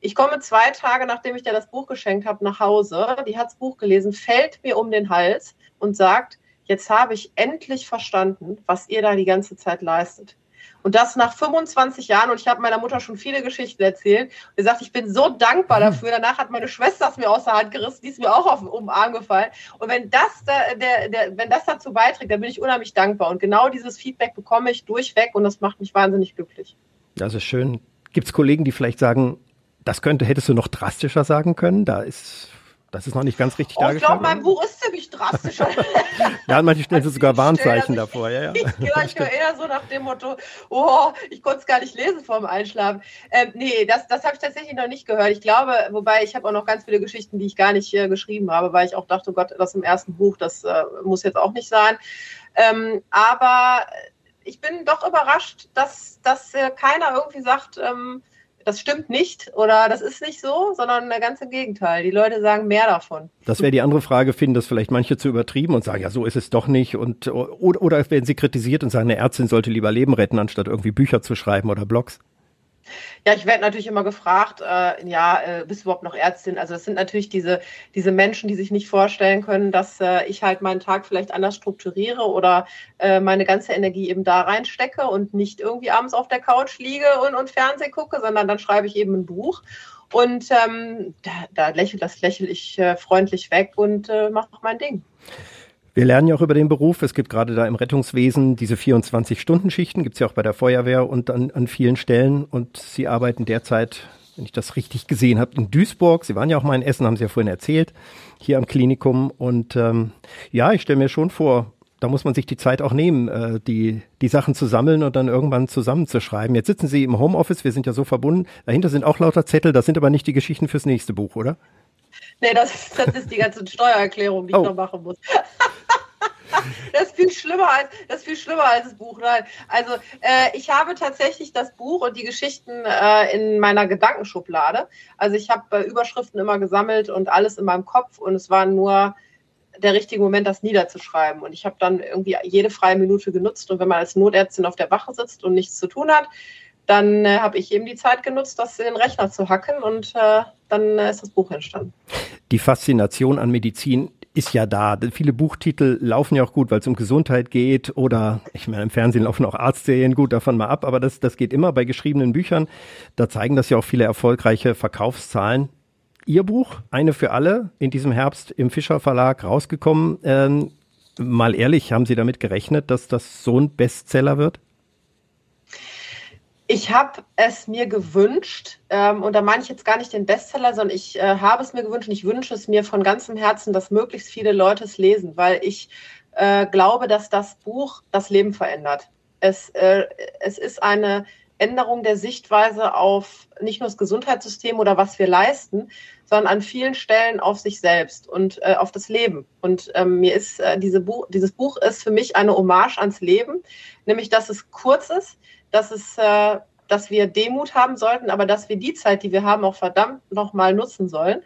Ich komme zwei Tage, nachdem ich dir das Buch geschenkt habe, nach Hause. Die hat das Buch gelesen, fällt mir um den Hals und sagt, jetzt habe ich endlich verstanden, was ihr da die ganze Zeit leistet. Und das nach 25 Jahren. Und ich habe meiner Mutter schon viele Geschichten erzählt. Sie sagt, ich bin so dankbar dafür. Danach hat meine Schwester es mir aus der Hand gerissen. Die ist mir auch auf den Arm gefallen. Und wenn das, da, der, der, wenn das dazu beiträgt, dann bin ich unheimlich dankbar. Und genau dieses Feedback bekomme ich durchweg. Und das macht mich wahnsinnig glücklich. Das ist schön. Gibt es Kollegen, die vielleicht sagen, das könnte, hättest du noch drastischer sagen können. Da ist, das ist noch nicht ganz richtig oh, dargestellt. Ich glaube, mein Buch ist ziemlich drastischer. ja, an manchen Stellen sind sogar Warnzeichen also davor. Ja, ja. Ich, ich höre eher so nach dem Motto, oh, ich konnte es gar nicht lesen vorm Einschlafen. Ähm, nee, das, das habe ich tatsächlich noch nicht gehört. Ich glaube, wobei ich habe auch noch ganz viele Geschichten, die ich gar nicht äh, geschrieben habe, weil ich auch dachte, Gott, das im ersten Buch, das äh, muss jetzt auch nicht sein. Ähm, aber ich bin doch überrascht, dass, dass äh, keiner irgendwie sagt, ähm, das stimmt nicht oder das ist nicht so, sondern ganz im Gegenteil. Die Leute sagen mehr davon. Das wäre die andere Frage, finden das vielleicht manche zu übertrieben und sagen, ja, so ist es doch nicht. Und, oder, oder werden sie kritisiert und sagen, eine Ärztin sollte lieber Leben retten, anstatt irgendwie Bücher zu schreiben oder Blogs? Ja, ich werde natürlich immer gefragt, äh, ja, äh, bist du überhaupt noch Ärztin? Also das sind natürlich diese, diese Menschen, die sich nicht vorstellen können, dass äh, ich halt meinen Tag vielleicht anders strukturiere oder äh, meine ganze Energie eben da reinstecke und nicht irgendwie abends auf der Couch liege und, und Fernsehen gucke, sondern dann schreibe ich eben ein Buch. Und ähm, da, da lächel, das lächle ich äh, freundlich weg und äh, mache mein Ding. Wir lernen ja auch über den Beruf. Es gibt gerade da im Rettungswesen diese 24-Stunden-Schichten, gibt es ja auch bei der Feuerwehr und an, an vielen Stellen. Und Sie arbeiten derzeit, wenn ich das richtig gesehen habe, in Duisburg. Sie waren ja auch mal in Essen, haben Sie ja vorhin erzählt, hier am Klinikum. Und ähm, ja, ich stelle mir schon vor, da muss man sich die Zeit auch nehmen, äh, die, die Sachen zu sammeln und dann irgendwann zusammenzuschreiben. Jetzt sitzen Sie im Homeoffice, wir sind ja so verbunden. Dahinter sind auch lauter Zettel, das sind aber nicht die Geschichten fürs nächste Buch, oder? Nee, das, das ist die ganze Steuererklärung, die oh. ich noch machen muss. das ist viel schlimmer als das viel schlimmer als das Buch. Nein, also äh, ich habe tatsächlich das Buch und die Geschichten äh, in meiner Gedankenschublade. Also ich habe äh, Überschriften immer gesammelt und alles in meinem Kopf und es war nur der richtige Moment, das niederzuschreiben. Und ich habe dann irgendwie jede freie Minute genutzt. Und wenn man als Notärztin auf der Wache sitzt und nichts zu tun hat, dann äh, habe ich eben die Zeit genutzt, das in den Rechner zu hacken und äh, dann äh, ist das Buch entstanden. Die Faszination an Medizin ist ja da. Viele Buchtitel laufen ja auch gut, weil es um Gesundheit geht oder ich meine, im Fernsehen laufen auch Arztserien gut davon mal ab, aber das, das geht immer bei geschriebenen Büchern. Da zeigen das ja auch viele erfolgreiche Verkaufszahlen. Ihr Buch, eine für alle, in diesem Herbst im Fischer Verlag rausgekommen. Ähm, mal ehrlich, haben Sie damit gerechnet, dass das so ein Bestseller wird? Ich habe es mir gewünscht, ähm, und da meine ich jetzt gar nicht den Bestseller, sondern ich äh, habe es mir gewünscht und ich wünsche es mir von ganzem Herzen, dass möglichst viele Leute es lesen, weil ich äh, glaube, dass das Buch das Leben verändert. Es, äh, es ist eine Änderung der Sichtweise auf nicht nur das Gesundheitssystem oder was wir leisten, sondern an vielen Stellen auf sich selbst und äh, auf das Leben. Und ähm, mir ist äh, diese Buch, dieses Buch ist für mich eine Hommage ans Leben, nämlich dass es kurz ist, dass es, äh, dass wir Demut haben sollten, aber dass wir die Zeit, die wir haben, auch verdammt nochmal nutzen sollen.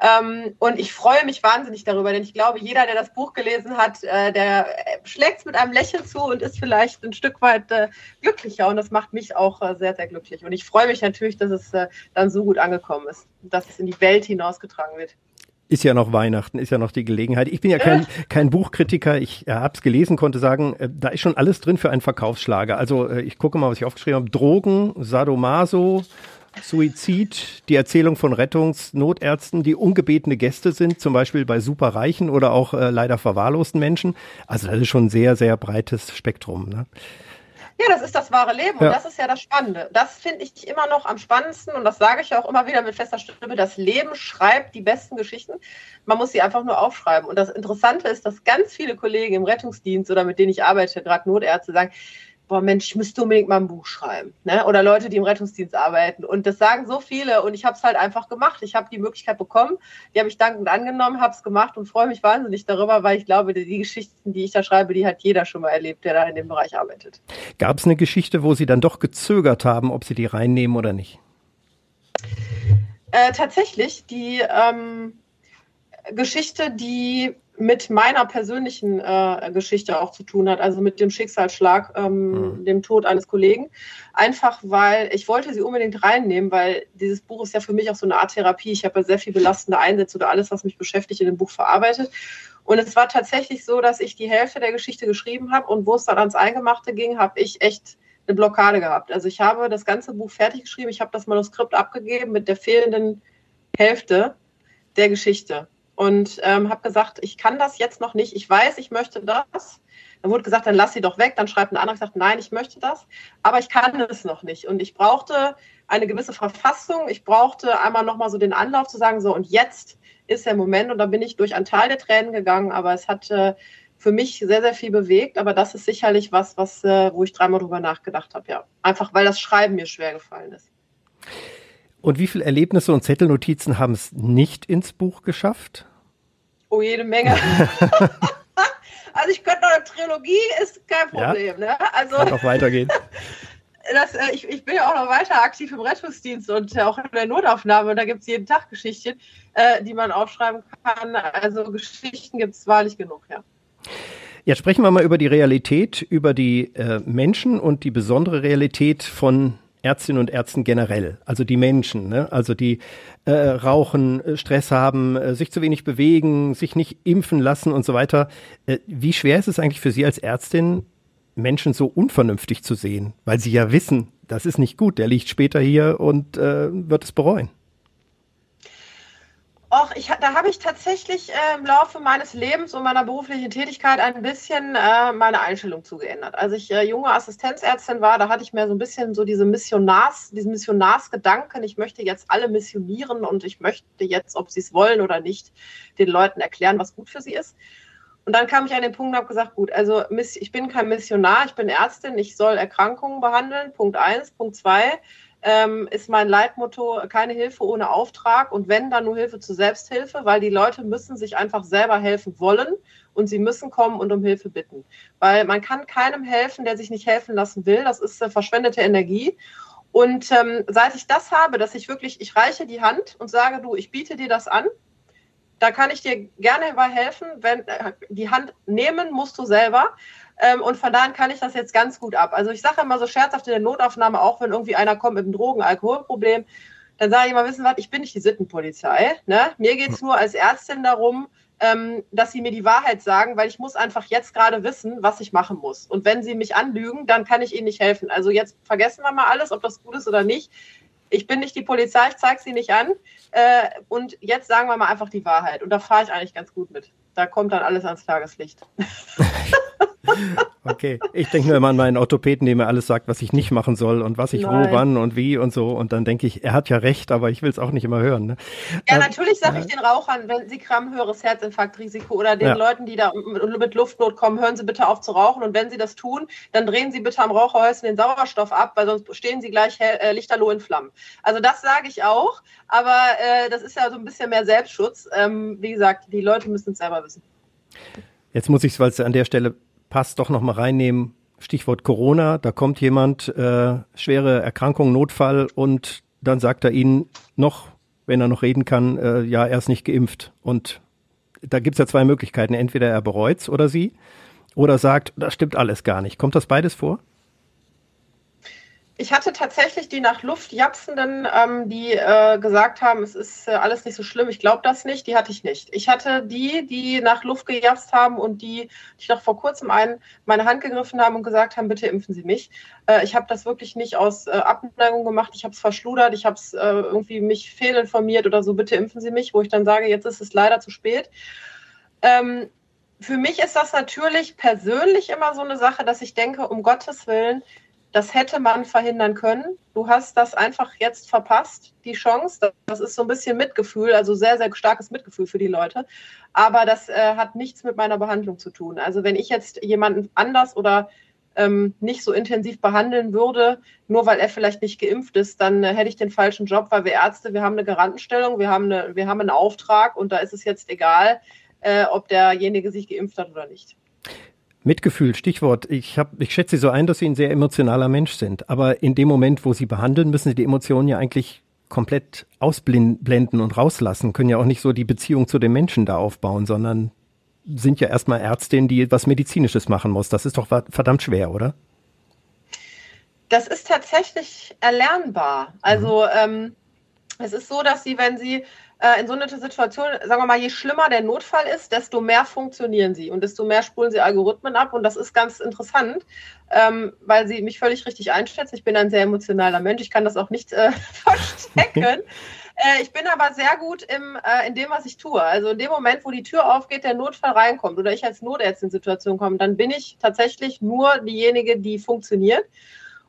Ähm, und ich freue mich wahnsinnig darüber, denn ich glaube, jeder, der das Buch gelesen hat, äh, der schlägt es mit einem Lächeln zu und ist vielleicht ein Stück weit äh, glücklicher. Und das macht mich auch äh, sehr, sehr glücklich. Und ich freue mich natürlich, dass es äh, dann so gut angekommen ist, dass es in die Welt hinausgetragen wird. Ist ja noch Weihnachten, ist ja noch die Gelegenheit. Ich bin ja kein, kein Buchkritiker. Ich äh, habe es gelesen, konnte sagen, äh, da ist schon alles drin für einen Verkaufsschlager. Also äh, ich gucke mal, was ich aufgeschrieben habe. Drogen, Sadomaso, Suizid, die Erzählung von Rettungsnotärzten, die ungebetene Gäste sind, zum Beispiel bei superreichen oder auch äh, leider verwahrlosten Menschen. Also das ist schon ein sehr, sehr breites Spektrum. Ne? Ja, das ist das wahre Leben ja. und das ist ja das Spannende. Das finde ich immer noch am spannendsten und das sage ich auch immer wieder mit fester Stimme. Das Leben schreibt die besten Geschichten. Man muss sie einfach nur aufschreiben. Und das Interessante ist, dass ganz viele Kollegen im Rettungsdienst oder mit denen ich arbeite, gerade Notärzte, sagen, boah Mensch, ich müsste unbedingt mal ein Buch schreiben. Ne? Oder Leute, die im Rettungsdienst arbeiten. Und das sagen so viele und ich habe es halt einfach gemacht. Ich habe die Möglichkeit bekommen, die habe ich dankend angenommen, habe es gemacht und freue mich wahnsinnig darüber, weil ich glaube, die, die Geschichten, die ich da schreibe, die hat jeder schon mal erlebt, der da in dem Bereich arbeitet. Gab es eine Geschichte, wo Sie dann doch gezögert haben, ob Sie die reinnehmen oder nicht? Äh, tatsächlich, die ähm, Geschichte, die mit meiner persönlichen äh, Geschichte auch zu tun hat, also mit dem Schicksalsschlag, ähm, mhm. dem Tod eines Kollegen. Einfach weil ich wollte sie unbedingt reinnehmen, weil dieses Buch ist ja für mich auch so eine Art Therapie. Ich habe ja sehr viel belastende Einsätze oder alles, was mich beschäftigt, in dem Buch verarbeitet. Und es war tatsächlich so, dass ich die Hälfte der Geschichte geschrieben habe und wo es dann ans Eingemachte ging, habe ich echt eine Blockade gehabt. Also ich habe das ganze Buch fertig geschrieben, ich habe das Manuskript abgegeben mit der fehlenden Hälfte der Geschichte und ähm, habe gesagt, ich kann das jetzt noch nicht. Ich weiß, ich möchte das. Dann wurde gesagt, dann lass sie doch weg. Dann schreibt ein anderer gesagt, nein, ich möchte das, aber ich kann es noch nicht. Und ich brauchte eine gewisse Verfassung. Ich brauchte einmal nochmal so den Anlauf zu sagen, so und jetzt ist der Moment. Und da bin ich durch ein Tal der Tränen gegangen, aber es hat äh, für mich sehr, sehr viel bewegt. Aber das ist sicherlich was, was äh, wo ich dreimal drüber nachgedacht habe. Ja, einfach weil das Schreiben mir schwer gefallen ist. Und wie viele Erlebnisse und Zettelnotizen haben es nicht ins Buch geschafft? Oh, jede Menge. also ich könnte noch eine Trilogie, ist kein Problem. Ja, ne? Also, kann auch weitergehen. Das, äh, ich, ich, bin ja auch noch weiter aktiv im Rettungsdienst und auch in der Notaufnahme. Und da gibt es jeden Tag Geschichten, äh, die man aufschreiben kann. Also Geschichten gibt es wahrlich genug, ja. Jetzt sprechen wir mal über die Realität, über die äh, Menschen und die besondere Realität von Ärztinnen und Ärzten generell, also die Menschen, ne? also die äh, rauchen, äh, Stress haben, äh, sich zu wenig bewegen, sich nicht impfen lassen und so weiter. Äh, wie schwer ist es eigentlich für Sie als Ärztin, Menschen so unvernünftig zu sehen, weil Sie ja wissen, das ist nicht gut, der liegt später hier und äh, wird es bereuen? Och, ich, da habe ich tatsächlich äh, im Laufe meines Lebens und meiner beruflichen Tätigkeit ein bisschen äh, meine Einstellung zugeändert. Als ich äh, junge Assistenzärztin war, da hatte ich mir so ein bisschen so diese Missionars, diesen Missionarsgedanken, ich möchte jetzt alle missionieren und ich möchte jetzt, ob sie es wollen oder nicht, den Leuten erklären, was gut für sie ist. Und dann kam ich an den Punkt und habe gesagt, gut, also ich bin kein Missionar, ich bin Ärztin, ich soll Erkrankungen behandeln, Punkt eins. Punkt zwei, ähm, ist mein Leitmotto keine Hilfe ohne Auftrag und wenn, dann nur Hilfe zur Selbsthilfe, weil die Leute müssen sich einfach selber helfen wollen und sie müssen kommen und um Hilfe bitten. Weil man kann keinem helfen, der sich nicht helfen lassen will. Das ist äh, verschwendete Energie. Und ähm, seit ich das habe, dass ich wirklich, ich reiche die Hand und sage, du, ich biete dir das an, da kann ich dir gerne dabei helfen. Wenn äh, die Hand nehmen musst du selber. Ähm, und von daher kann ich das jetzt ganz gut ab. Also ich sage immer so scherzhaft in der Notaufnahme, auch wenn irgendwie einer kommt mit einem Drogen-Alkoholproblem, dann sage ich immer, wissen was, ich bin nicht die Sittenpolizei. Ne? Mir geht es nur als Ärztin darum, ähm, dass sie mir die Wahrheit sagen, weil ich muss einfach jetzt gerade wissen, was ich machen muss. Und wenn sie mich anlügen, dann kann ich ihnen nicht helfen. Also jetzt vergessen wir mal alles, ob das gut ist oder nicht. Ich bin nicht die Polizei, ich zeige sie nicht an. Äh, und jetzt sagen wir mal einfach die Wahrheit. Und da fahre ich eigentlich ganz gut mit. Da kommt dann alles ans Tageslicht. Okay, ich denke nur immer an meinen Orthopäden, der mir alles sagt, was ich nicht machen soll und was ich Nein. wo, wann und wie und so. Und dann denke ich, er hat ja recht, aber ich will es auch nicht immer hören. Ne? Ja, äh, natürlich sage ich den Rauchern, wenn sie Gramm höheres Herzinfarktrisiko oder den ja. Leuten, die da mit Luftnot kommen, hören sie bitte auf zu rauchen. Und wenn sie das tun, dann drehen sie bitte am Raucherhäuschen den Sauerstoff ab, weil sonst stehen sie gleich äh, lichterloh in Flammen. Also das sage ich auch, aber äh, das ist ja so ein bisschen mehr Selbstschutz. Ähm, wie gesagt, die Leute müssen es selber wissen. Jetzt muss ich es, weil es an der Stelle passt, doch nochmal reinnehmen. Stichwort Corona, da kommt jemand, äh, schwere Erkrankung, Notfall und dann sagt er Ihnen noch, wenn er noch reden kann, äh, ja, er ist nicht geimpft. Und da gibt es ja zwei Möglichkeiten. Entweder er bereut's oder sie oder sagt, das stimmt alles gar nicht. Kommt das beides vor? Ich hatte tatsächlich die nach Luft japsenden, ähm, die äh, gesagt haben, es ist äh, alles nicht so schlimm, ich glaube das nicht, die hatte ich nicht. Ich hatte die, die nach Luft gejapst haben und die, die noch vor kurzem einen meine Hand gegriffen haben und gesagt haben, bitte impfen Sie mich. Äh, ich habe das wirklich nicht aus äh, Abneigung gemacht, ich habe es verschludert, ich habe es äh, irgendwie mich fehlinformiert oder so, bitte impfen Sie mich, wo ich dann sage, jetzt ist es leider zu spät. Ähm, für mich ist das natürlich persönlich immer so eine Sache, dass ich denke, um Gottes Willen, das hätte man verhindern können. Du hast das einfach jetzt verpasst, die Chance. Das ist so ein bisschen Mitgefühl, also sehr, sehr starkes Mitgefühl für die Leute. Aber das äh, hat nichts mit meiner Behandlung zu tun. Also wenn ich jetzt jemanden anders oder ähm, nicht so intensiv behandeln würde, nur weil er vielleicht nicht geimpft ist, dann äh, hätte ich den falschen Job, weil wir Ärzte, wir haben eine Garantenstellung, wir haben, eine, wir haben einen Auftrag und da ist es jetzt egal, äh, ob derjenige sich geimpft hat oder nicht. Mitgefühl, Stichwort. Ich, hab, ich schätze Sie so ein, dass Sie ein sehr emotionaler Mensch sind. Aber in dem Moment, wo Sie behandeln, müssen Sie die Emotionen ja eigentlich komplett ausblenden und rauslassen, können ja auch nicht so die Beziehung zu den Menschen da aufbauen, sondern sind ja erstmal Ärztin, die etwas Medizinisches machen muss. Das ist doch verdammt schwer, oder? Das ist tatsächlich erlernbar. Also mhm. ähm, es ist so, dass Sie, wenn Sie äh, in so einer Situation, sagen wir mal, je schlimmer der Notfall ist, desto mehr funktionieren sie und desto mehr spulen sie Algorithmen ab. Und das ist ganz interessant, ähm, weil sie mich völlig richtig einschätzen. Ich bin ein sehr emotionaler Mensch, ich kann das auch nicht äh, verstecken. Äh, ich bin aber sehr gut im, äh, in dem, was ich tue. Also in dem Moment, wo die Tür aufgeht, der Notfall reinkommt oder ich als Notärztin in Situation komme, dann bin ich tatsächlich nur diejenige, die funktioniert.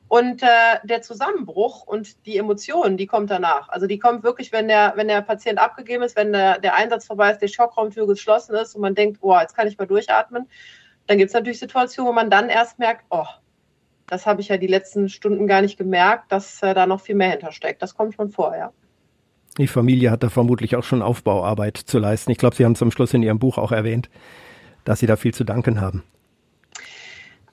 Und äh, der Zusammenbruch und die Emotionen, die kommt danach. Also die kommt wirklich, wenn der, wenn der Patient abgegeben ist, wenn der, der Einsatz vorbei ist, die Schockraumtür geschlossen ist und man denkt, boah, jetzt kann ich mal durchatmen. Dann gibt es natürlich Situationen, wo man dann erst merkt, oh, das habe ich ja die letzten Stunden gar nicht gemerkt, dass äh, da noch viel mehr hintersteckt. Das kommt schon vor, ja. Die Familie hat da vermutlich auch schon Aufbauarbeit zu leisten. Ich glaube, Sie haben zum Schluss in Ihrem Buch auch erwähnt, dass Sie da viel zu danken haben.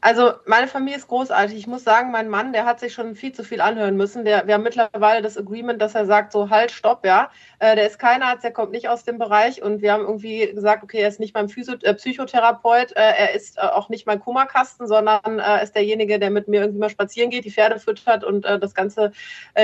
Also meine Familie ist großartig. Ich muss sagen, mein Mann, der hat sich schon viel zu viel anhören müssen. Der, wir haben mittlerweile das Agreement, dass er sagt, so halt, stopp, ja. Äh, der ist kein Arzt, der kommt nicht aus dem Bereich. Und wir haben irgendwie gesagt, okay, er ist nicht mein Physio äh, Psychotherapeut, äh, er ist äh, auch nicht mein Kummerkasten, sondern äh, ist derjenige, der mit mir irgendwie mal spazieren geht, die Pferde füttert und äh, das Ganze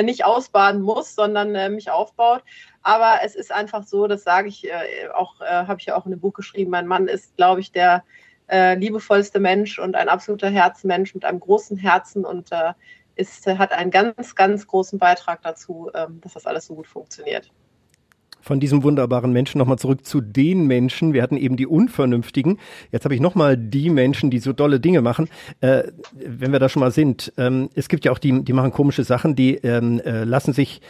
nicht ausbaden muss, sondern mich aufbaut. Aber es ist einfach so, das sage ich auch, habe ich ja auch in dem Buch geschrieben, mein Mann ist, glaube ich, der äh, liebevollste Mensch und ein absoluter Herzmensch mit einem großen Herzen und äh, ist, hat einen ganz, ganz großen Beitrag dazu, ähm, dass das alles so gut funktioniert. Von diesem wunderbaren Menschen nochmal zurück zu den Menschen. Wir hatten eben die Unvernünftigen. Jetzt habe ich nochmal die Menschen, die so dolle Dinge machen. Äh, wenn wir da schon mal sind, ähm, es gibt ja auch die, die machen komische Sachen, die ähm, äh, lassen sich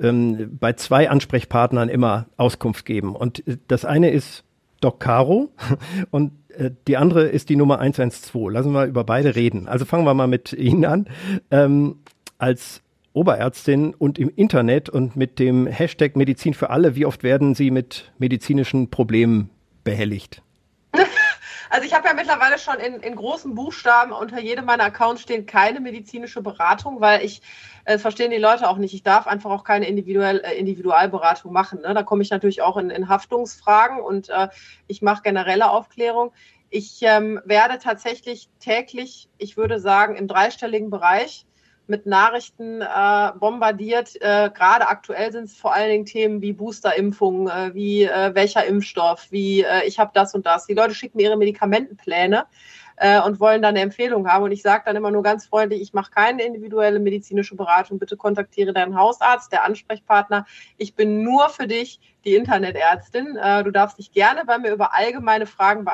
ähm, bei zwei Ansprechpartnern immer Auskunft geben. Und äh, das eine ist Doc Caro und die andere ist die Nummer 112. Lassen wir über beide reden. Also fangen wir mal mit Ihnen an. Ähm, als Oberärztin und im Internet und mit dem Hashtag Medizin für alle, wie oft werden Sie mit medizinischen Problemen behelligt? Also ich habe ja mittlerweile schon in, in großen Buchstaben unter jedem meiner Accounts stehen keine medizinische Beratung, weil ich äh, verstehen die Leute auch nicht. Ich darf einfach auch keine individuell, äh, Individualberatung machen. Ne? Da komme ich natürlich auch in, in Haftungsfragen und äh, ich mache generelle Aufklärung. Ich ähm, werde tatsächlich täglich, ich würde sagen, im dreistelligen Bereich mit Nachrichten äh, bombardiert. Äh, Gerade aktuell sind es vor allen Dingen Themen wie Boosterimpfung, äh, wie äh, welcher Impfstoff, wie äh, ich habe das und das. Die Leute schicken mir ihre Medikamentenpläne äh, und wollen dann eine Empfehlung haben. Und ich sage dann immer nur ganz freundlich, ich mache keine individuelle medizinische Beratung. Bitte kontaktiere deinen Hausarzt, der Ansprechpartner. Ich bin nur für dich die Internetärztin. Du darfst dich gerne bei mir über allgemeine Fragen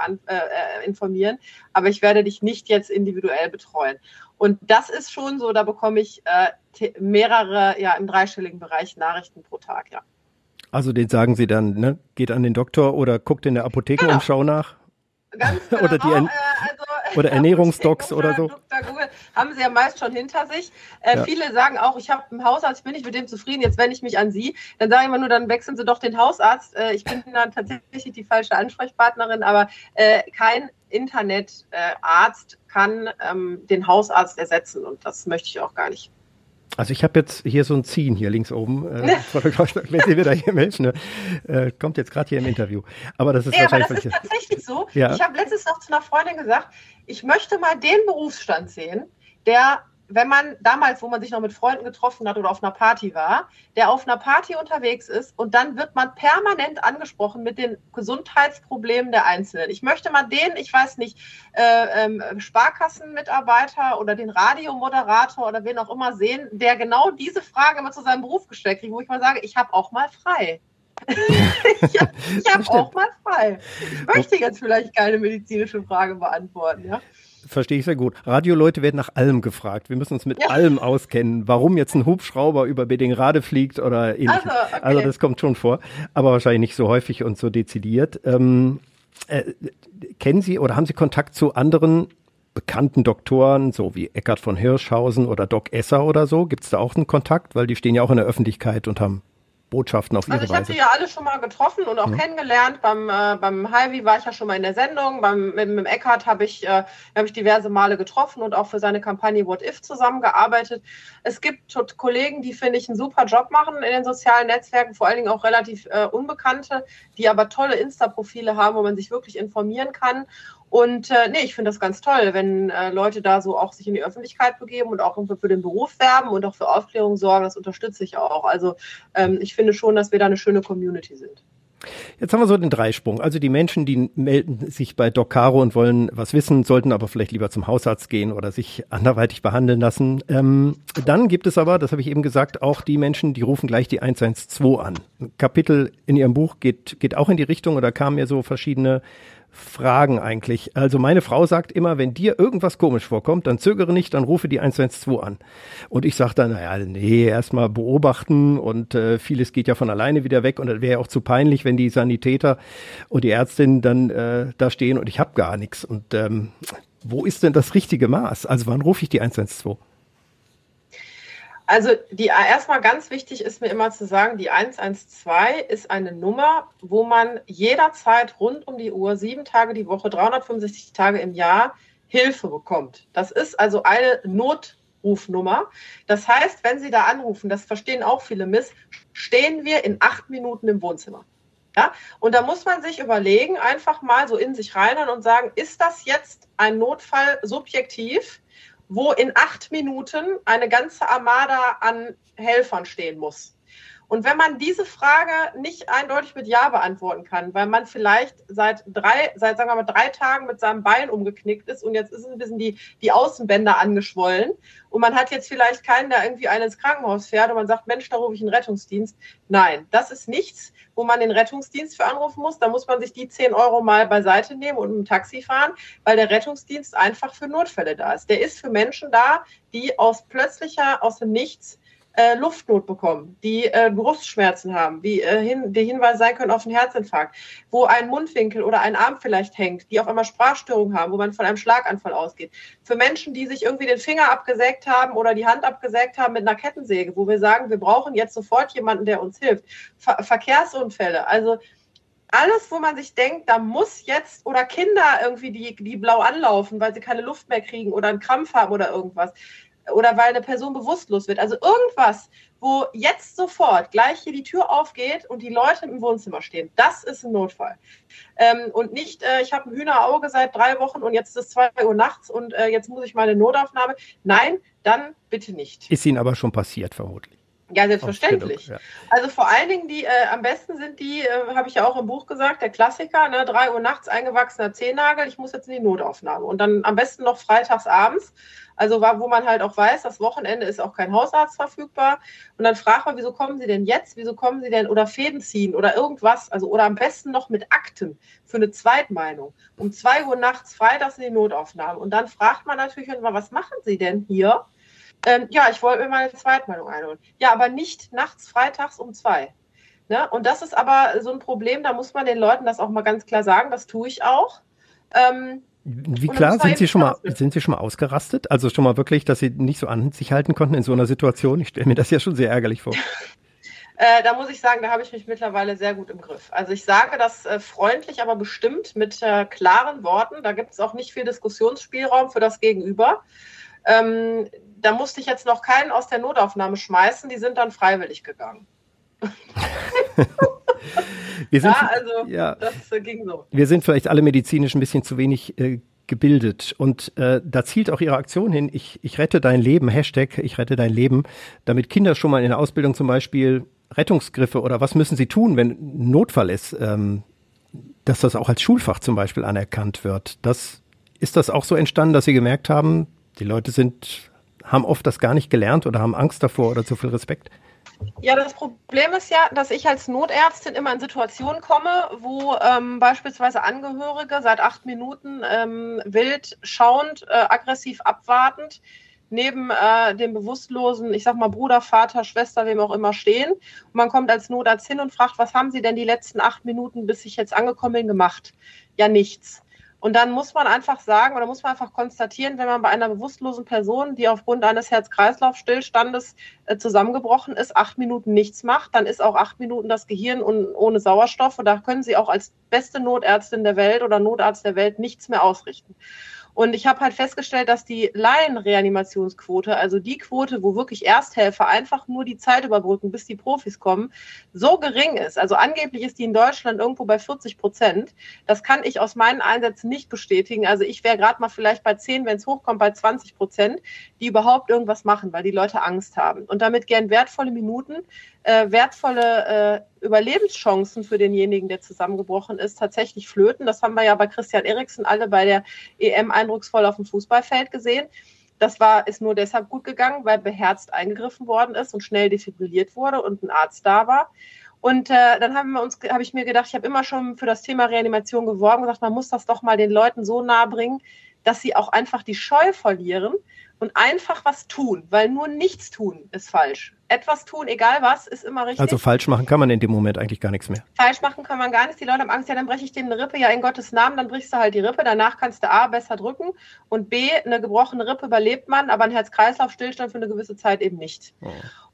informieren, aber ich werde dich nicht jetzt individuell betreuen. Und das ist schon so, da bekomme ich äh, mehrere, ja, im dreistelligen Bereich Nachrichten pro Tag, ja. Also den sagen Sie dann, ne? Geht an den Doktor oder guckt in der Apotheke genau. und schau nach. Ganz genau. oder die, äh, also oder Ernährungsdocs oder so. Dr. Haben sie ja meist schon hinter sich. Äh, ja. Viele sagen auch, ich habe einen Hausarzt, bin ich mit dem zufrieden, jetzt wende ich mich an Sie. Dann sage ich immer nur, dann wechseln Sie doch den Hausarzt. Äh, ich bin dann tatsächlich die falsche Ansprechpartnerin, aber äh, kein Internetarzt kann ähm, den Hausarzt ersetzen und das möchte ich auch gar nicht. Also ich habe jetzt hier so ein Ziehen hier links oben. Äh, wenn Sie mir da hier helfen, ne? äh, kommt jetzt gerade hier im Interview. Aber das ist ja, wahrscheinlich. Aber das ist tatsächlich so. Ja. Ich habe letztens noch zu einer Freundin gesagt, ich möchte mal den Berufsstand sehen, der wenn man damals, wo man sich noch mit Freunden getroffen hat oder auf einer Party war, der auf einer Party unterwegs ist und dann wird man permanent angesprochen mit den Gesundheitsproblemen der Einzelnen. Ich möchte mal den, ich weiß nicht, äh, ähm, Sparkassenmitarbeiter oder den Radiomoderator oder wen auch immer sehen, der genau diese Frage immer zu seinem Beruf gestellt kriegt, wo ich mal sage, ich habe auch mal frei. ich habe hab auch mal frei. Ich möchte jetzt vielleicht keine medizinische Frage beantworten. Ja? Verstehe ich sehr gut. Radioleute werden nach allem gefragt. Wir müssen uns mit ja. allem auskennen. Warum jetzt ein Hubschrauber über Bedingrade fliegt oder ähnliches. Also, okay. also, das kommt schon vor, aber wahrscheinlich nicht so häufig und so dezidiert. Ähm, äh, kennen Sie oder haben Sie Kontakt zu anderen bekannten Doktoren, so wie Eckhard von Hirschhausen oder Doc Esser oder so? Gibt es da auch einen Kontakt? Weil die stehen ja auch in der Öffentlichkeit und haben Botschaften auf ihre also ich Weise. Ich habe die ja alle schon mal getroffen und auch mhm. kennengelernt. Beim, äh, beim Highway war ich ja schon mal in der Sendung. Beim, mit, mit Eckhart habe ich, äh, hab ich diverse Male getroffen und auch für seine Kampagne What If zusammengearbeitet. Es gibt Kollegen, die, finde ich, einen super Job machen in den sozialen Netzwerken, vor allen Dingen auch relativ äh, Unbekannte, die aber tolle Insta-Profile haben, wo man sich wirklich informieren kann. Und äh, nee, ich finde das ganz toll, wenn äh, Leute da so auch sich in die Öffentlichkeit begeben und auch für den Beruf werben und auch für Aufklärung sorgen. Das unterstütze ich auch. Also ähm, ich finde schon, dass wir da eine schöne Community sind. Jetzt haben wir so den Dreisprung. Also die Menschen, die melden sich bei Doc Caro und wollen was wissen, sollten aber vielleicht lieber zum Hausarzt gehen oder sich anderweitig behandeln lassen. Ähm, dann gibt es aber, das habe ich eben gesagt, auch die Menschen, die rufen gleich die 112 an. Ein Kapitel in ihrem Buch geht, geht auch in die Richtung oder kamen mir so verschiedene Fragen eigentlich. Also meine Frau sagt immer, wenn dir irgendwas komisch vorkommt, dann zögere nicht, dann rufe die 112 an. Und ich sage dann, naja, nee, erstmal beobachten und äh, vieles geht ja von alleine wieder weg und das wäre ja auch zu peinlich, wenn die Sanitäter und die Ärztinnen dann äh, da stehen und ich habe gar nichts. Und ähm, wo ist denn das richtige Maß? Also wann rufe ich die 112? Also die erstmal ganz wichtig ist mir immer zu sagen, die 112 ist eine Nummer, wo man jederzeit rund um die Uhr, sieben Tage die Woche, 365 Tage im Jahr Hilfe bekommt. Das ist also eine Notrufnummer. Das heißt, wenn Sie da anrufen, das verstehen auch viele Miss, stehen wir in acht Minuten im Wohnzimmer. Ja? Und da muss man sich überlegen, einfach mal so in sich reinhören und sagen, ist das jetzt ein Notfall subjektiv, wo in acht Minuten eine ganze Armada an Helfern stehen muss? Und wenn man diese Frage nicht eindeutig mit Ja beantworten kann, weil man vielleicht seit drei, seit sagen wir mal drei Tagen mit seinem Bein umgeknickt ist und jetzt ist ein bisschen die, die Außenbänder angeschwollen und man hat jetzt vielleicht keinen, der irgendwie einen ins Krankenhaus fährt und man sagt, Mensch, da rufe ich einen Rettungsdienst. Nein, das ist nichts, wo man den Rettungsdienst für anrufen muss. Da muss man sich die 10 Euro mal beiseite nehmen und mit Taxi fahren, weil der Rettungsdienst einfach für Notfälle da ist. Der ist für Menschen da, die aus plötzlicher, aus dem Nichts äh, Luftnot bekommen, die äh, Brustschmerzen haben, wie äh, hin, die Hinweise sein können auf einen Herzinfarkt, wo ein Mundwinkel oder ein Arm vielleicht hängt, die auf einmal Sprachstörungen haben, wo man von einem Schlaganfall ausgeht. Für Menschen, die sich irgendwie den Finger abgesägt haben oder die Hand abgesägt haben mit einer Kettensäge, wo wir sagen, wir brauchen jetzt sofort jemanden, der uns hilft. Ver Verkehrsunfälle, also alles, wo man sich denkt, da muss jetzt oder Kinder irgendwie, die, die blau anlaufen, weil sie keine Luft mehr kriegen oder einen Krampf haben oder irgendwas oder weil eine Person bewusstlos wird. Also irgendwas, wo jetzt sofort gleich hier die Tür aufgeht und die Leute im Wohnzimmer stehen. Das ist ein Notfall. Ähm, und nicht, äh, ich habe ein Hühnerauge seit drei Wochen und jetzt ist es zwei Uhr nachts und äh, jetzt muss ich mal eine Notaufnahme. Nein, dann bitte nicht. Ist Ihnen aber schon passiert, vermutlich. Ja, selbstverständlich. Genug, ja. Also vor allen Dingen die, äh, am besten sind die, äh, habe ich ja auch im Buch gesagt, der Klassiker, ne, drei Uhr nachts eingewachsener Zehennagel, ich muss jetzt in die Notaufnahme. Und dann am besten noch freitags abends, also wo man halt auch weiß, das Wochenende ist auch kein Hausarzt verfügbar. Und dann fragt man, wieso kommen Sie denn jetzt? Wieso kommen Sie denn oder Fäden ziehen oder irgendwas? Also oder am besten noch mit Akten für eine Zweitmeinung. Um zwei Uhr nachts freitags in die Notaufnahme. Und dann fragt man natürlich immer, was machen Sie denn hier? Ähm, ja, ich wollte mir meine Zweitmeinung einholen. Ja, aber nicht nachts, freitags um zwei. Ne? Und das ist aber so ein Problem, da muss man den Leuten das auch mal ganz klar sagen, das tue ich auch. Ähm, wie klar sind Sie schon mal, sind Sie schon mal ausgerastet? Also schon mal wirklich, dass Sie nicht so an sich halten konnten in so einer Situation? Ich stelle mir das ja schon sehr ärgerlich vor. Äh, da muss ich sagen, da habe ich mich mittlerweile sehr gut im Griff. Also ich sage das äh, freundlich, aber bestimmt mit äh, klaren Worten. Da gibt es auch nicht viel Diskussionsspielraum für das Gegenüber. Ähm, da musste ich jetzt noch keinen aus der Notaufnahme schmeißen, die sind dann freiwillig gegangen. wir sind, ja, also ja, das äh, ging so. Wir sind vielleicht alle medizinisch ein bisschen zu wenig äh, gebildet und äh, da zielt auch Ihre Aktion hin, ich, ich rette dein Leben, Hashtag ich rette dein Leben, damit Kinder schon mal in der Ausbildung zum Beispiel Rettungsgriffe oder was müssen sie tun, wenn ein Notfall ist, ähm, dass das auch als Schulfach zum Beispiel anerkannt wird. Das, ist das auch so entstanden, dass Sie gemerkt haben, die Leute sind haben oft das gar nicht gelernt oder haben Angst davor oder zu viel Respekt? Ja, das Problem ist ja, dass ich als Notärztin immer in Situationen komme, wo ähm, beispielsweise Angehörige seit acht Minuten ähm, wild schauend, äh, aggressiv abwartend neben äh, dem bewusstlosen, ich sag mal Bruder, Vater, Schwester, wem auch immer stehen. Und man kommt als Notarzt hin und fragt, was haben Sie denn die letzten acht Minuten, bis ich jetzt angekommen bin, gemacht? Ja, nichts. Und dann muss man einfach sagen oder muss man einfach konstatieren, wenn man bei einer bewusstlosen Person, die aufgrund eines Herz-Kreislauf-Stillstandes äh, zusammengebrochen ist, acht Minuten nichts macht, dann ist auch acht Minuten das Gehirn ohne Sauerstoff und da können Sie auch als beste Notärztin der Welt oder Notarzt der Welt nichts mehr ausrichten. Und ich habe halt festgestellt, dass die Laienreanimationsquote, also die Quote, wo wirklich Ersthelfer einfach nur die Zeit überbrücken, bis die Profis kommen, so gering ist. Also angeblich ist die in Deutschland irgendwo bei 40 Prozent. Das kann ich aus meinen Einsätzen nicht bestätigen. Also ich wäre gerade mal vielleicht bei 10, wenn es hochkommt, bei 20 Prozent, die überhaupt irgendwas machen, weil die Leute Angst haben. Und damit gern wertvolle Minuten, äh, wertvolle äh, Überlebenschancen für denjenigen, der zusammengebrochen ist, tatsächlich flöten. Das haben wir ja bei Christian Eriksen alle bei der EM eindrucksvoll auf dem Fußballfeld gesehen. Das war, ist nur deshalb gut gegangen, weil beherzt eingegriffen worden ist und schnell defibrilliert wurde und ein Arzt da war. Und äh, dann haben wir habe ich mir gedacht, ich habe immer schon für das Thema Reanimation geworben, gesagt, man muss das doch mal den Leuten so nahe bringen, dass sie auch einfach die Scheu verlieren und einfach was tun, weil nur nichts tun ist falsch. Etwas tun, egal was, ist immer richtig. Also falsch machen kann man in dem Moment eigentlich gar nichts mehr. Falsch machen kann man gar nichts. Die Leute haben Angst, ja, dann breche ich denen eine Rippe. Ja, in Gottes Namen, dann brichst du halt die Rippe. Danach kannst du A, besser drücken und B, eine gebrochene Rippe überlebt man, aber ein Herz-Kreislauf-Stillstand für eine gewisse Zeit eben nicht. Oh.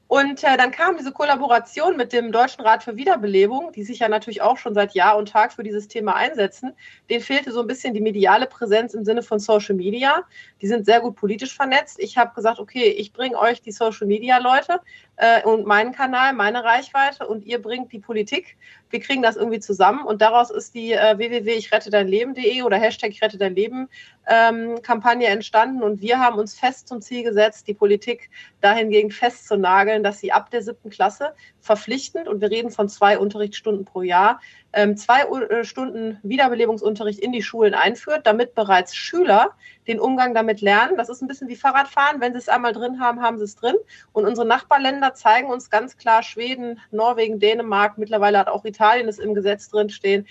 Und äh, dann kam diese Kollaboration mit dem Deutschen Rat für Wiederbelebung, die sich ja natürlich auch schon seit Jahr und Tag für dieses Thema einsetzen. Den fehlte so ein bisschen die mediale Präsenz im Sinne von Social Media. Die sind sehr gut politisch vernetzt. Ich habe gesagt, okay, ich bringe euch die Social Media Leute äh, und meinen Kanal, meine Reichweite und ihr bringt die Politik. Wir kriegen das irgendwie zusammen und daraus ist die äh, www.ichrettedeinleben.de oder Hashtag ich rette dein Leben ähm, Kampagne entstanden und wir haben uns fest zum Ziel gesetzt, die Politik dahingegen festzunageln, dass sie ab der siebten Klasse verpflichtend, und wir reden von zwei Unterrichtsstunden pro Jahr, zwei äh, Stunden Wiederbelebungsunterricht in die Schulen einführt, damit bereits Schüler den Umgang damit lernen. Das ist ein bisschen wie Fahrradfahren. Wenn sie es einmal drin haben, haben sie es drin. Und unsere Nachbarländer zeigen uns ganz klar Schweden, Norwegen, Dänemark, mittlerweile hat auch Italien es im Gesetz drinstehen,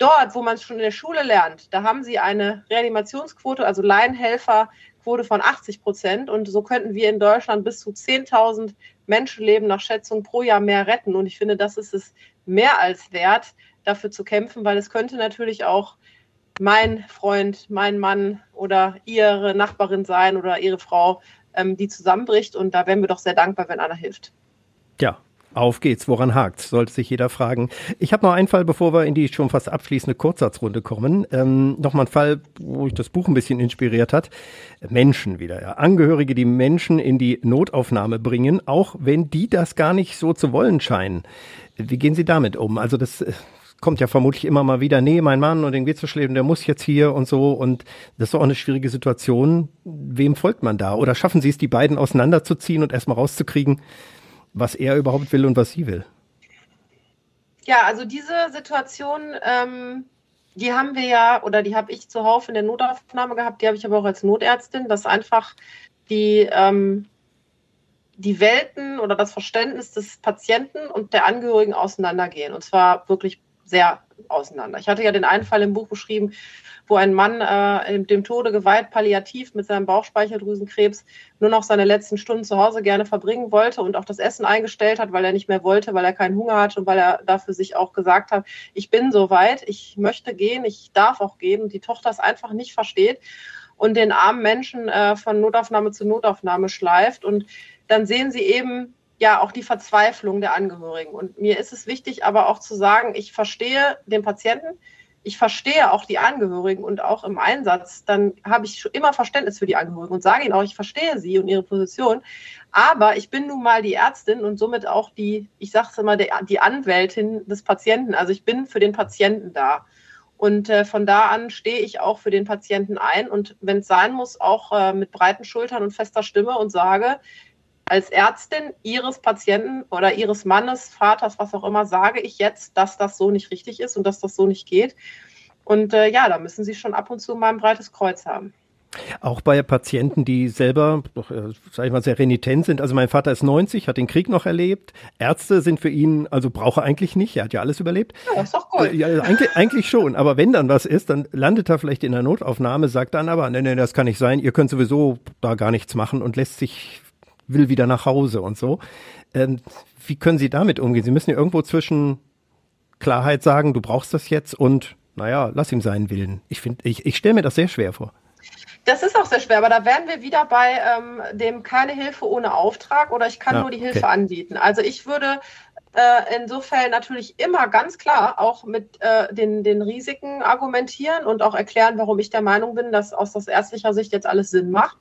dort, wo man es schon in der Schule lernt, da haben sie eine Reanimationsquote, also Laienhelferquote von 80 Prozent. Und so könnten wir in Deutschland bis zu 10.000 Menschenleben nach Schätzung pro Jahr mehr retten. Und ich finde, das ist es mehr als wert, dafür zu kämpfen, weil es könnte natürlich auch mein Freund, mein Mann oder ihre Nachbarin sein oder ihre Frau, ähm, die zusammenbricht. Und da wären wir doch sehr dankbar, wenn einer hilft. Ja, auf geht's, woran hakt? Sollte sich jeder fragen. Ich habe noch einen Fall, bevor wir in die schon fast abschließende Kurzsatzrunde kommen. Ähm, Nochmal ein Fall, wo ich das Buch ein bisschen inspiriert hat. Menschen wieder, ja. Angehörige, die Menschen in die Notaufnahme bringen, auch wenn die das gar nicht so zu wollen scheinen. Wie gehen Sie damit um? Also das äh, kommt ja vermutlich immer mal wieder, nee, mein Mann und den geht's so und der muss jetzt hier und so und das ist auch eine schwierige Situation. Wem folgt man da? Oder schaffen Sie es, die beiden auseinanderzuziehen und erstmal rauszukriegen, was er überhaupt will und was sie will. Ja, also diese Situation, ähm, die haben wir ja, oder die habe ich zuhauf in der Notaufnahme gehabt, die habe ich aber auch als Notärztin, dass einfach die, ähm, die Welten oder das Verständnis des Patienten und der Angehörigen auseinandergehen. Und zwar wirklich sehr auseinander. Ich hatte ja den einen Fall im Buch beschrieben, wo ein Mann äh, dem Tode geweiht, palliativ mit seinem Bauchspeicheldrüsenkrebs, nur noch seine letzten Stunden zu Hause gerne verbringen wollte und auch das Essen eingestellt hat, weil er nicht mehr wollte, weil er keinen Hunger hatte und weil er dafür sich auch gesagt hat, ich bin so weit, ich möchte gehen, ich darf auch gehen und die Tochter es einfach nicht versteht und den armen Menschen äh, von Notaufnahme zu Notaufnahme schleift und dann sehen sie eben, ja auch die Verzweiflung der Angehörigen. Und mir ist es wichtig, aber auch zu sagen, ich verstehe den Patienten, ich verstehe auch die Angehörigen und auch im Einsatz, dann habe ich immer Verständnis für die Angehörigen und sage ihnen auch, ich verstehe sie und ihre Position. Aber ich bin nun mal die Ärztin und somit auch die, ich sage es immer, die Anwältin des Patienten. Also ich bin für den Patienten da. Und äh, von da an stehe ich auch für den Patienten ein und wenn es sein muss, auch äh, mit breiten Schultern und fester Stimme und sage, als Ärztin Ihres Patienten oder Ihres Mannes, Vaters, was auch immer, sage ich jetzt, dass das so nicht richtig ist und dass das so nicht geht. Und äh, ja, da müssen Sie schon ab und zu mal ein breites Kreuz haben. Auch bei Patienten, die selber, äh, sag ich mal, sehr renitent sind. Also mein Vater ist 90, hat den Krieg noch erlebt. Ärzte sind für ihn, also braucht er eigentlich nicht. Er hat ja alles überlebt. Ja, ist doch gut. Ja, eigentlich, eigentlich schon. Aber wenn dann was ist, dann landet er vielleicht in der Notaufnahme, sagt dann aber, nee, nee, das kann nicht sein. Ihr könnt sowieso da gar nichts machen und lässt sich will wieder nach Hause und so. Ähm, wie können Sie damit umgehen? Sie müssen ja irgendwo zwischen Klarheit sagen, du brauchst das jetzt und naja, lass ihm seinen Willen. Ich finde, ich, ich stelle mir das sehr schwer vor. Das ist auch sehr schwer, aber da wären wir wieder bei ähm, dem keine Hilfe ohne Auftrag oder ich kann ja, nur die Hilfe okay. anbieten. Also ich würde äh, insofern natürlich immer ganz klar auch mit äh, den, den Risiken argumentieren und auch erklären, warum ich der Meinung bin, dass aus aus ärztlicher Sicht jetzt alles Sinn macht.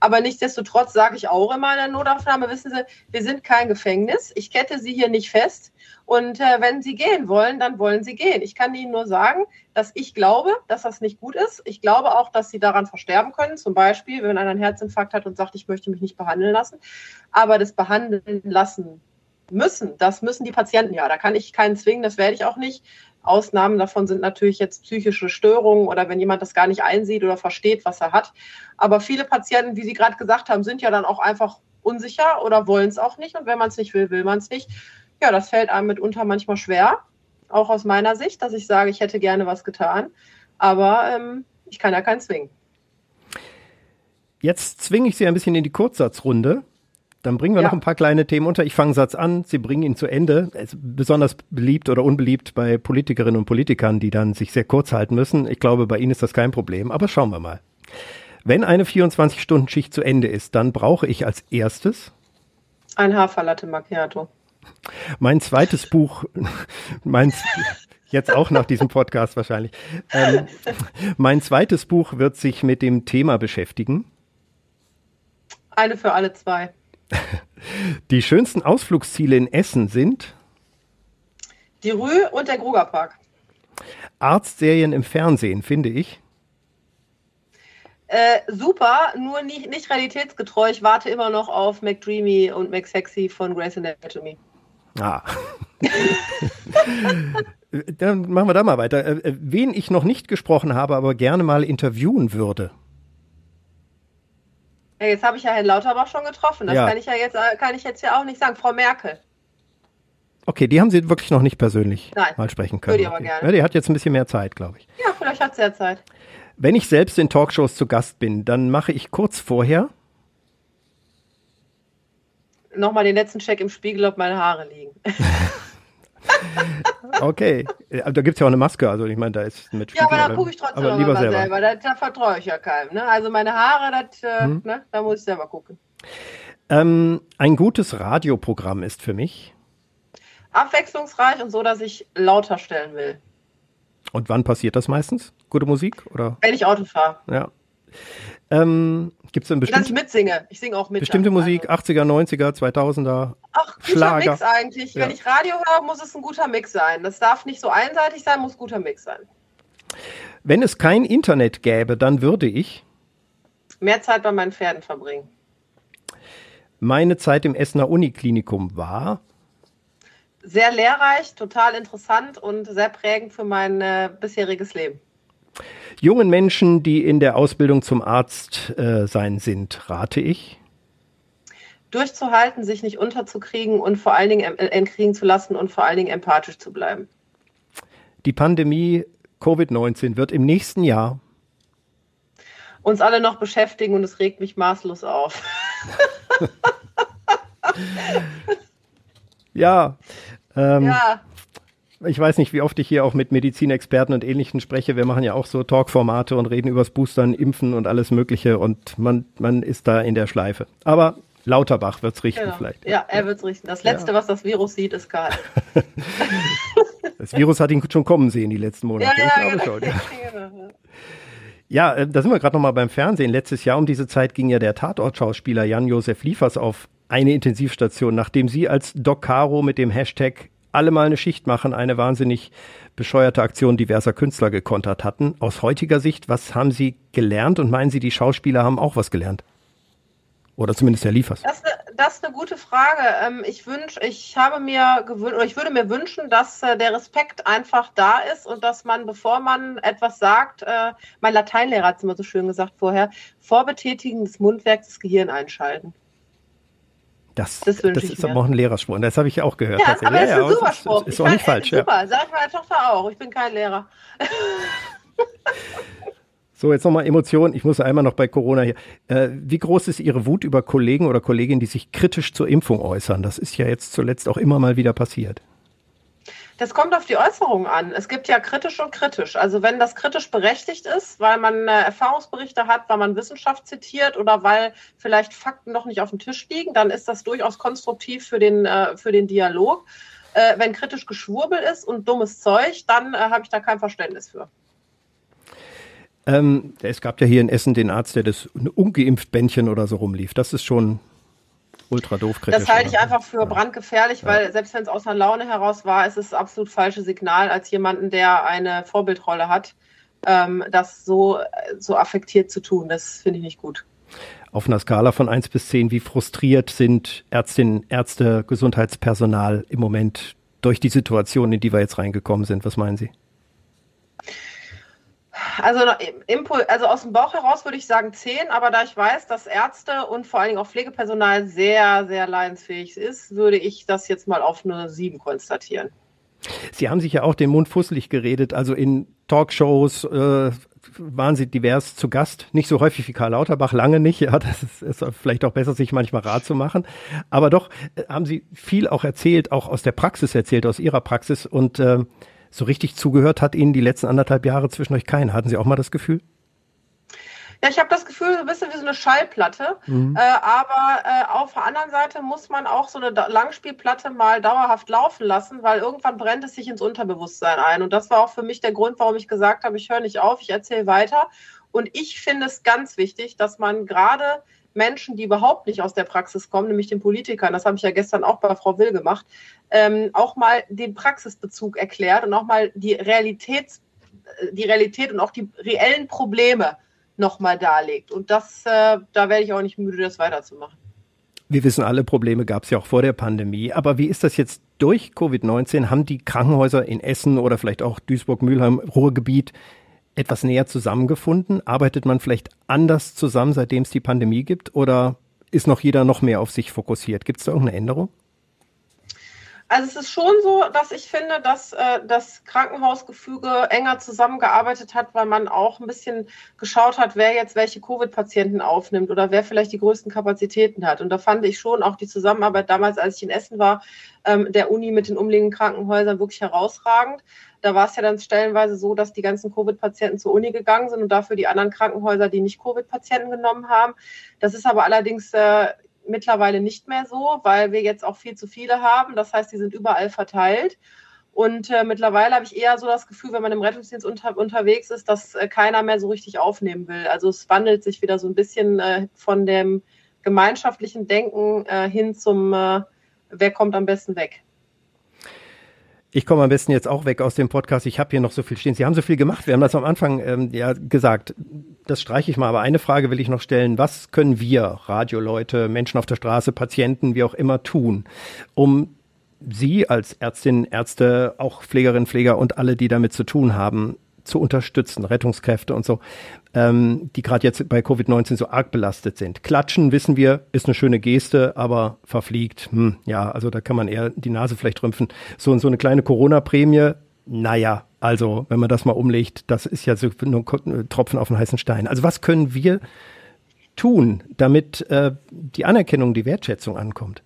Aber nichtsdestotrotz sage ich auch immer in der Notaufnahme, wissen Sie, wir sind kein Gefängnis. Ich kette Sie hier nicht fest. Und äh, wenn Sie gehen wollen, dann wollen Sie gehen. Ich kann Ihnen nur sagen, dass ich glaube, dass das nicht gut ist. Ich glaube auch, dass Sie daran versterben können. Zum Beispiel, wenn einer einen Herzinfarkt hat und sagt, ich möchte mich nicht behandeln lassen. Aber das Behandeln lassen müssen, das müssen die Patienten ja. Da kann ich keinen zwingen, das werde ich auch nicht. Ausnahmen davon sind natürlich jetzt psychische Störungen oder wenn jemand das gar nicht einsieht oder versteht, was er hat. Aber viele Patienten, wie Sie gerade gesagt haben, sind ja dann auch einfach unsicher oder wollen es auch nicht. Und wenn man es nicht will, will man es nicht. Ja, das fällt einem mitunter manchmal schwer, auch aus meiner Sicht, dass ich sage, ich hätte gerne was getan. Aber ähm, ich kann ja keinen zwingen. Jetzt zwinge ich Sie ein bisschen in die Kurzsatzrunde. Dann bringen wir ja. noch ein paar kleine Themen unter. Ich fange Satz an, Sie bringen ihn zu Ende. besonders beliebt oder unbeliebt bei Politikerinnen und Politikern, die dann sich sehr kurz halten müssen. Ich glaube, bei Ihnen ist das kein Problem, aber schauen wir mal. Wenn eine 24-Stunden-Schicht zu Ende ist, dann brauche ich als erstes Ein Haferlatte Macchiato. Mein zweites Buch, mein, jetzt auch nach diesem Podcast wahrscheinlich. Ähm, mein zweites Buch wird sich mit dem Thema beschäftigen. Eine für alle zwei. Die schönsten Ausflugsziele in Essen sind die Rue und der Grugerpark. Arztserien im Fernsehen, finde ich. Äh, super, nur nicht, nicht realitätsgetreu. Ich warte immer noch auf McDreamy und McSexy von Grey's Anatomy. Ah. Dann machen wir da mal weiter. Äh, äh, wen ich noch nicht gesprochen habe, aber gerne mal interviewen würde. Ja, jetzt habe ich ja Herrn Lauterbach schon getroffen. Das ja. kann ich ja jetzt, äh, kann ich jetzt ja auch nicht sagen. Frau Merkel. Okay, die haben Sie wirklich noch nicht persönlich Nein, mal sprechen können. Würde ich aber okay. gerne. Ja, die hat jetzt ein bisschen mehr Zeit, glaube ich. Ja, vielleicht hat sie ja Zeit. Wenn ich selbst in Talkshows zu Gast bin, dann mache ich kurz vorher nochmal den letzten Check im Spiegel, ob meine Haare liegen. okay, da gibt es ja auch eine Maske, also ich meine, da ist mit Ja, aber da gucke ich trotzdem aber lieber selber. selber. Da, da vertraue ich ja keinem. Ne? Also meine Haare, das, äh, hm. ne? da muss ich selber gucken. Ähm, ein gutes Radioprogramm ist für mich abwechslungsreich und so, dass ich lauter stellen will. Und wann passiert das meistens? Gute Musik? Oder? Wenn ich Auto fahre. Ja. Ähm, Gibt es denn bestimmte... Dass ich mitsinge. Ich singe auch mit. Bestimmte Musik, also. 80er, 90er, 2000er, Ach, guter Schlager. Mix eigentlich. Ja. Wenn ich Radio höre, muss es ein guter Mix sein. Das darf nicht so einseitig sein, muss guter Mix sein. Wenn es kein Internet gäbe, dann würde ich... Mehr Zeit bei meinen Pferden verbringen. Meine Zeit im Essener Uniklinikum war sehr lehrreich, total interessant und sehr prägend für mein äh, bisheriges Leben. Jungen Menschen, die in der Ausbildung zum Arzt äh, sein sind, rate ich. Durchzuhalten, sich nicht unterzukriegen und vor allen Dingen äh, entkriegen zu lassen und vor allen Dingen empathisch zu bleiben. Die Pandemie Covid-19 wird im nächsten Jahr uns alle noch beschäftigen und es regt mich maßlos auf. ja, ähm, ja. Ich weiß nicht, wie oft ich hier auch mit Medizinexperten und Ähnlichen spreche. Wir machen ja auch so Talkformate und reden übers Boostern, Impfen und alles Mögliche und man, man ist da in der Schleife. Aber Lauterbach wird es richten genau. vielleicht. Ja, er wird es richten. Das Letzte, ja. was das Virus sieht, ist Karl. das Virus hat ihn schon kommen sehen die letzten Monate. Ja, ja, genau. schon, ja. Genau. Ja, äh, da sind wir gerade nochmal beim Fernsehen. Letztes Jahr um diese Zeit ging ja der Tatortschauspieler Jan-Josef Liefers auf eine Intensivstation, nachdem Sie als Doc Caro mit dem Hashtag alle mal eine Schicht machen, eine wahnsinnig bescheuerte Aktion diverser Künstler gekontert hatten. Aus heutiger Sicht, was haben Sie gelernt und meinen Sie, die Schauspieler haben auch was gelernt? Oder zumindest Herr Liefers? Das, das ist eine gute Frage. Ähm, ich wünsch, ich habe mir gewünscht, ich würde mir wünschen, dass äh, der Respekt einfach da ist und dass man, bevor man etwas sagt, äh, mein Lateinlehrer hat es immer so schön gesagt vorher, vor Betätigen des Mundwerks das Gehirn einschalten. Das, das, das ist aber auch ein Lehrerspruch. Das habe ich auch gehört. Ja, aber das ist ein super Spruch. Ist, ist auch nicht falsch. Super, ja. sag ich meiner Tochter auch. Ich bin kein Lehrer. So, jetzt nochmal Emotionen. Ich muss einmal noch bei Corona hier. Äh, wie groß ist Ihre Wut über Kollegen oder Kolleginnen, die sich kritisch zur Impfung äußern? Das ist ja jetzt zuletzt auch immer mal wieder passiert. Das kommt auf die Äußerungen an. Es gibt ja kritisch und kritisch. Also wenn das kritisch berechtigt ist, weil man äh, Erfahrungsberichte hat, weil man Wissenschaft zitiert oder weil vielleicht Fakten noch nicht auf dem Tisch liegen, dann ist das durchaus konstruktiv für den, äh, für den Dialog. Äh, wenn kritisch Geschwurbel ist und dummes Zeug, dann habe ich da kein Verständnis für. Ähm, es gab ja hier in Essen den Arzt, der das ungeimpft Bändchen oder so rumlief. Das ist schon ultra doof kritisch. Das halte ich einfach für ja. brandgefährlich, weil ja. selbst wenn es aus einer Laune heraus war, ist es absolut falsche Signal als jemanden, der eine Vorbildrolle hat, ähm, das so, so affektiert zu tun. Das finde ich nicht gut. Auf einer Skala von 1 bis 10, wie frustriert sind Ärztinnen, Ärzte, Gesundheitspersonal im Moment durch die Situation, in die wir jetzt reingekommen sind? Was meinen Sie? Also, also aus dem Bauch heraus würde ich sagen 10, aber da ich weiß, dass Ärzte und vor allen Dingen auch Pflegepersonal sehr, sehr leidensfähig ist, würde ich das jetzt mal auf eine 7 konstatieren. Sie haben sich ja auch den Mund fusselig geredet, also in Talkshows äh, waren Sie divers zu Gast, nicht so häufig wie Karl Lauterbach, lange nicht, ja, das ist, ist vielleicht auch besser, sich manchmal Rat zu machen, aber doch äh, haben Sie viel auch erzählt, auch aus der Praxis erzählt, aus Ihrer Praxis. Und äh, so richtig zugehört hat Ihnen die letzten anderthalb Jahre zwischen euch keinen. Hatten Sie auch mal das Gefühl? Ja, ich habe das Gefühl, so ein bisschen wie so eine Schallplatte. Mhm. Äh, aber äh, auf der anderen Seite muss man auch so eine Langspielplatte mal dauerhaft laufen lassen, weil irgendwann brennt es sich ins Unterbewusstsein ein. Und das war auch für mich der Grund, warum ich gesagt habe, ich höre nicht auf, ich erzähle weiter. Und ich finde es ganz wichtig, dass man gerade Menschen, die überhaupt nicht aus der Praxis kommen, nämlich den Politikern, das habe ich ja gestern auch bei Frau Will gemacht, ähm, auch mal den Praxisbezug erklärt und auch mal die Realitäts, die Realität und auch die reellen Probleme nochmal darlegt. Und das, äh, da werde ich auch nicht müde, das weiterzumachen. Wir wissen, alle Probleme gab es ja auch vor der Pandemie. Aber wie ist das jetzt durch Covid-19? Haben die Krankenhäuser in Essen oder vielleicht auch Duisburg, Mülheim, Ruhrgebiet etwas näher zusammengefunden? Arbeitet man vielleicht anders zusammen, seitdem es die Pandemie gibt? Oder ist noch jeder noch mehr auf sich fokussiert? Gibt es da irgendeine Änderung? Also es ist schon so, dass ich finde, dass äh, das Krankenhausgefüge enger zusammengearbeitet hat, weil man auch ein bisschen geschaut hat, wer jetzt welche Covid-Patienten aufnimmt oder wer vielleicht die größten Kapazitäten hat. Und da fand ich schon auch die Zusammenarbeit damals, als ich in Essen war, ähm, der Uni mit den umliegenden Krankenhäusern wirklich herausragend. Da war es ja dann stellenweise so, dass die ganzen Covid-Patienten zur Uni gegangen sind und dafür die anderen Krankenhäuser, die nicht Covid-Patienten genommen haben. Das ist aber allerdings äh, mittlerweile nicht mehr so, weil wir jetzt auch viel zu viele haben. Das heißt, die sind überall verteilt. Und äh, mittlerweile habe ich eher so das Gefühl, wenn man im Rettungsdienst unter, unterwegs ist, dass äh, keiner mehr so richtig aufnehmen will. Also es wandelt sich wieder so ein bisschen äh, von dem gemeinschaftlichen Denken äh, hin zum, äh, wer kommt am besten weg. Ich komme am besten jetzt auch weg aus dem Podcast. Ich habe hier noch so viel stehen. Sie haben so viel gemacht. Wir haben das am Anfang ähm, ja gesagt. Das streiche ich mal. Aber eine Frage will ich noch stellen. Was können wir, Radioleute, Menschen auf der Straße, Patienten, wie auch immer, tun, um Sie als Ärztinnen, Ärzte, auch Pflegerinnen, Pfleger und alle, die damit zu tun haben, zu unterstützen, Rettungskräfte und so, ähm, die gerade jetzt bei Covid-19 so arg belastet sind. Klatschen, wissen wir, ist eine schöne Geste, aber verfliegt, hm, ja, also da kann man eher die Nase vielleicht rümpfen. So, und so eine kleine Corona-Prämie, naja, also wenn man das mal umlegt, das ist ja so ein Tropfen auf den heißen Stein. Also was können wir tun, damit äh, die Anerkennung, die Wertschätzung ankommt?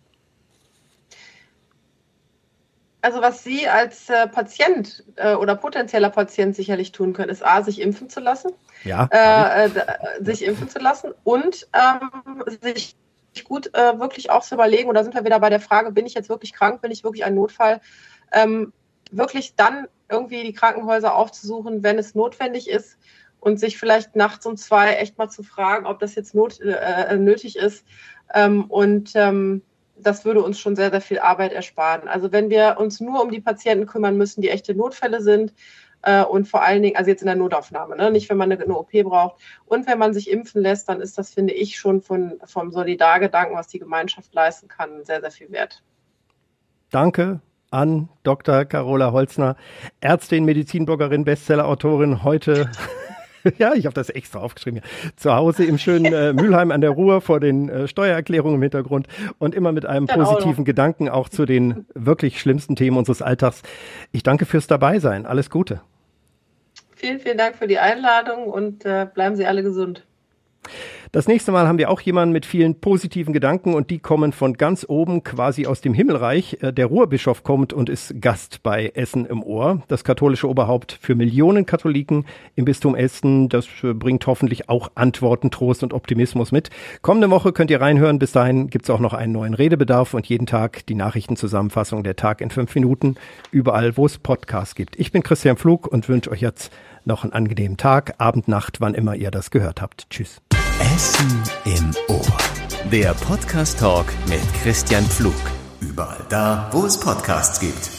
Also was Sie als äh, Patient äh, oder potenzieller Patient sicherlich tun können, ist A, sich impfen zu lassen. Ja. Äh, äh sich impfen zu lassen und ähm, sich gut äh, wirklich auch zu überlegen, da sind wir wieder bei der Frage, bin ich jetzt wirklich krank, bin ich wirklich ein Notfall, ähm, wirklich dann irgendwie die Krankenhäuser aufzusuchen, wenn es notwendig ist und sich vielleicht nachts um zwei echt mal zu fragen, ob das jetzt not, äh, nötig ist. Ähm, und ähm, das würde uns schon sehr, sehr viel Arbeit ersparen. Also wenn wir uns nur um die Patienten kümmern müssen, die echte Notfälle sind äh, und vor allen Dingen, also jetzt in der Notaufnahme, ne? nicht wenn man eine, eine, OP braucht und wenn man sich impfen lässt, dann ist das, finde ich, schon von, vom Solidargedanken, was die Gemeinschaft leisten kann, sehr, sehr viel wert. Danke an Dr. Carola Holzner, Ärztin, Medizinbloggerin, Bestsellerautorin, heute ja, ich habe das extra aufgeschrieben. Zu Hause im schönen äh, Mülheim an der Ruhr vor den äh, Steuererklärungen im Hintergrund und immer mit einem Dann positiven auch Gedanken auch zu den wirklich schlimmsten Themen unseres Alltags. Ich danke fürs Dabeisein. Alles Gute. Vielen, vielen Dank für die Einladung und äh, bleiben Sie alle gesund. Das nächste Mal haben wir auch jemanden mit vielen positiven Gedanken und die kommen von ganz oben quasi aus dem Himmelreich. Äh, der Ruhrbischof kommt und ist Gast bei Essen im Ohr. Das katholische Oberhaupt für Millionen Katholiken im Bistum Essen. Das äh, bringt hoffentlich auch Antworten, Trost und Optimismus mit. Kommende Woche könnt ihr reinhören. Bis dahin gibt's auch noch einen neuen Redebedarf und jeden Tag die Nachrichtenzusammenfassung der Tag in fünf Minuten überall, wo es Podcasts gibt. Ich bin Christian Pflug und wünsche euch jetzt noch einen angenehmen Tag, Abend, Nacht, wann immer ihr das gehört habt. Tschüss. Essen im Ohr. Der Podcast Talk mit Christian Pflug. Überall da, wo es Podcasts gibt.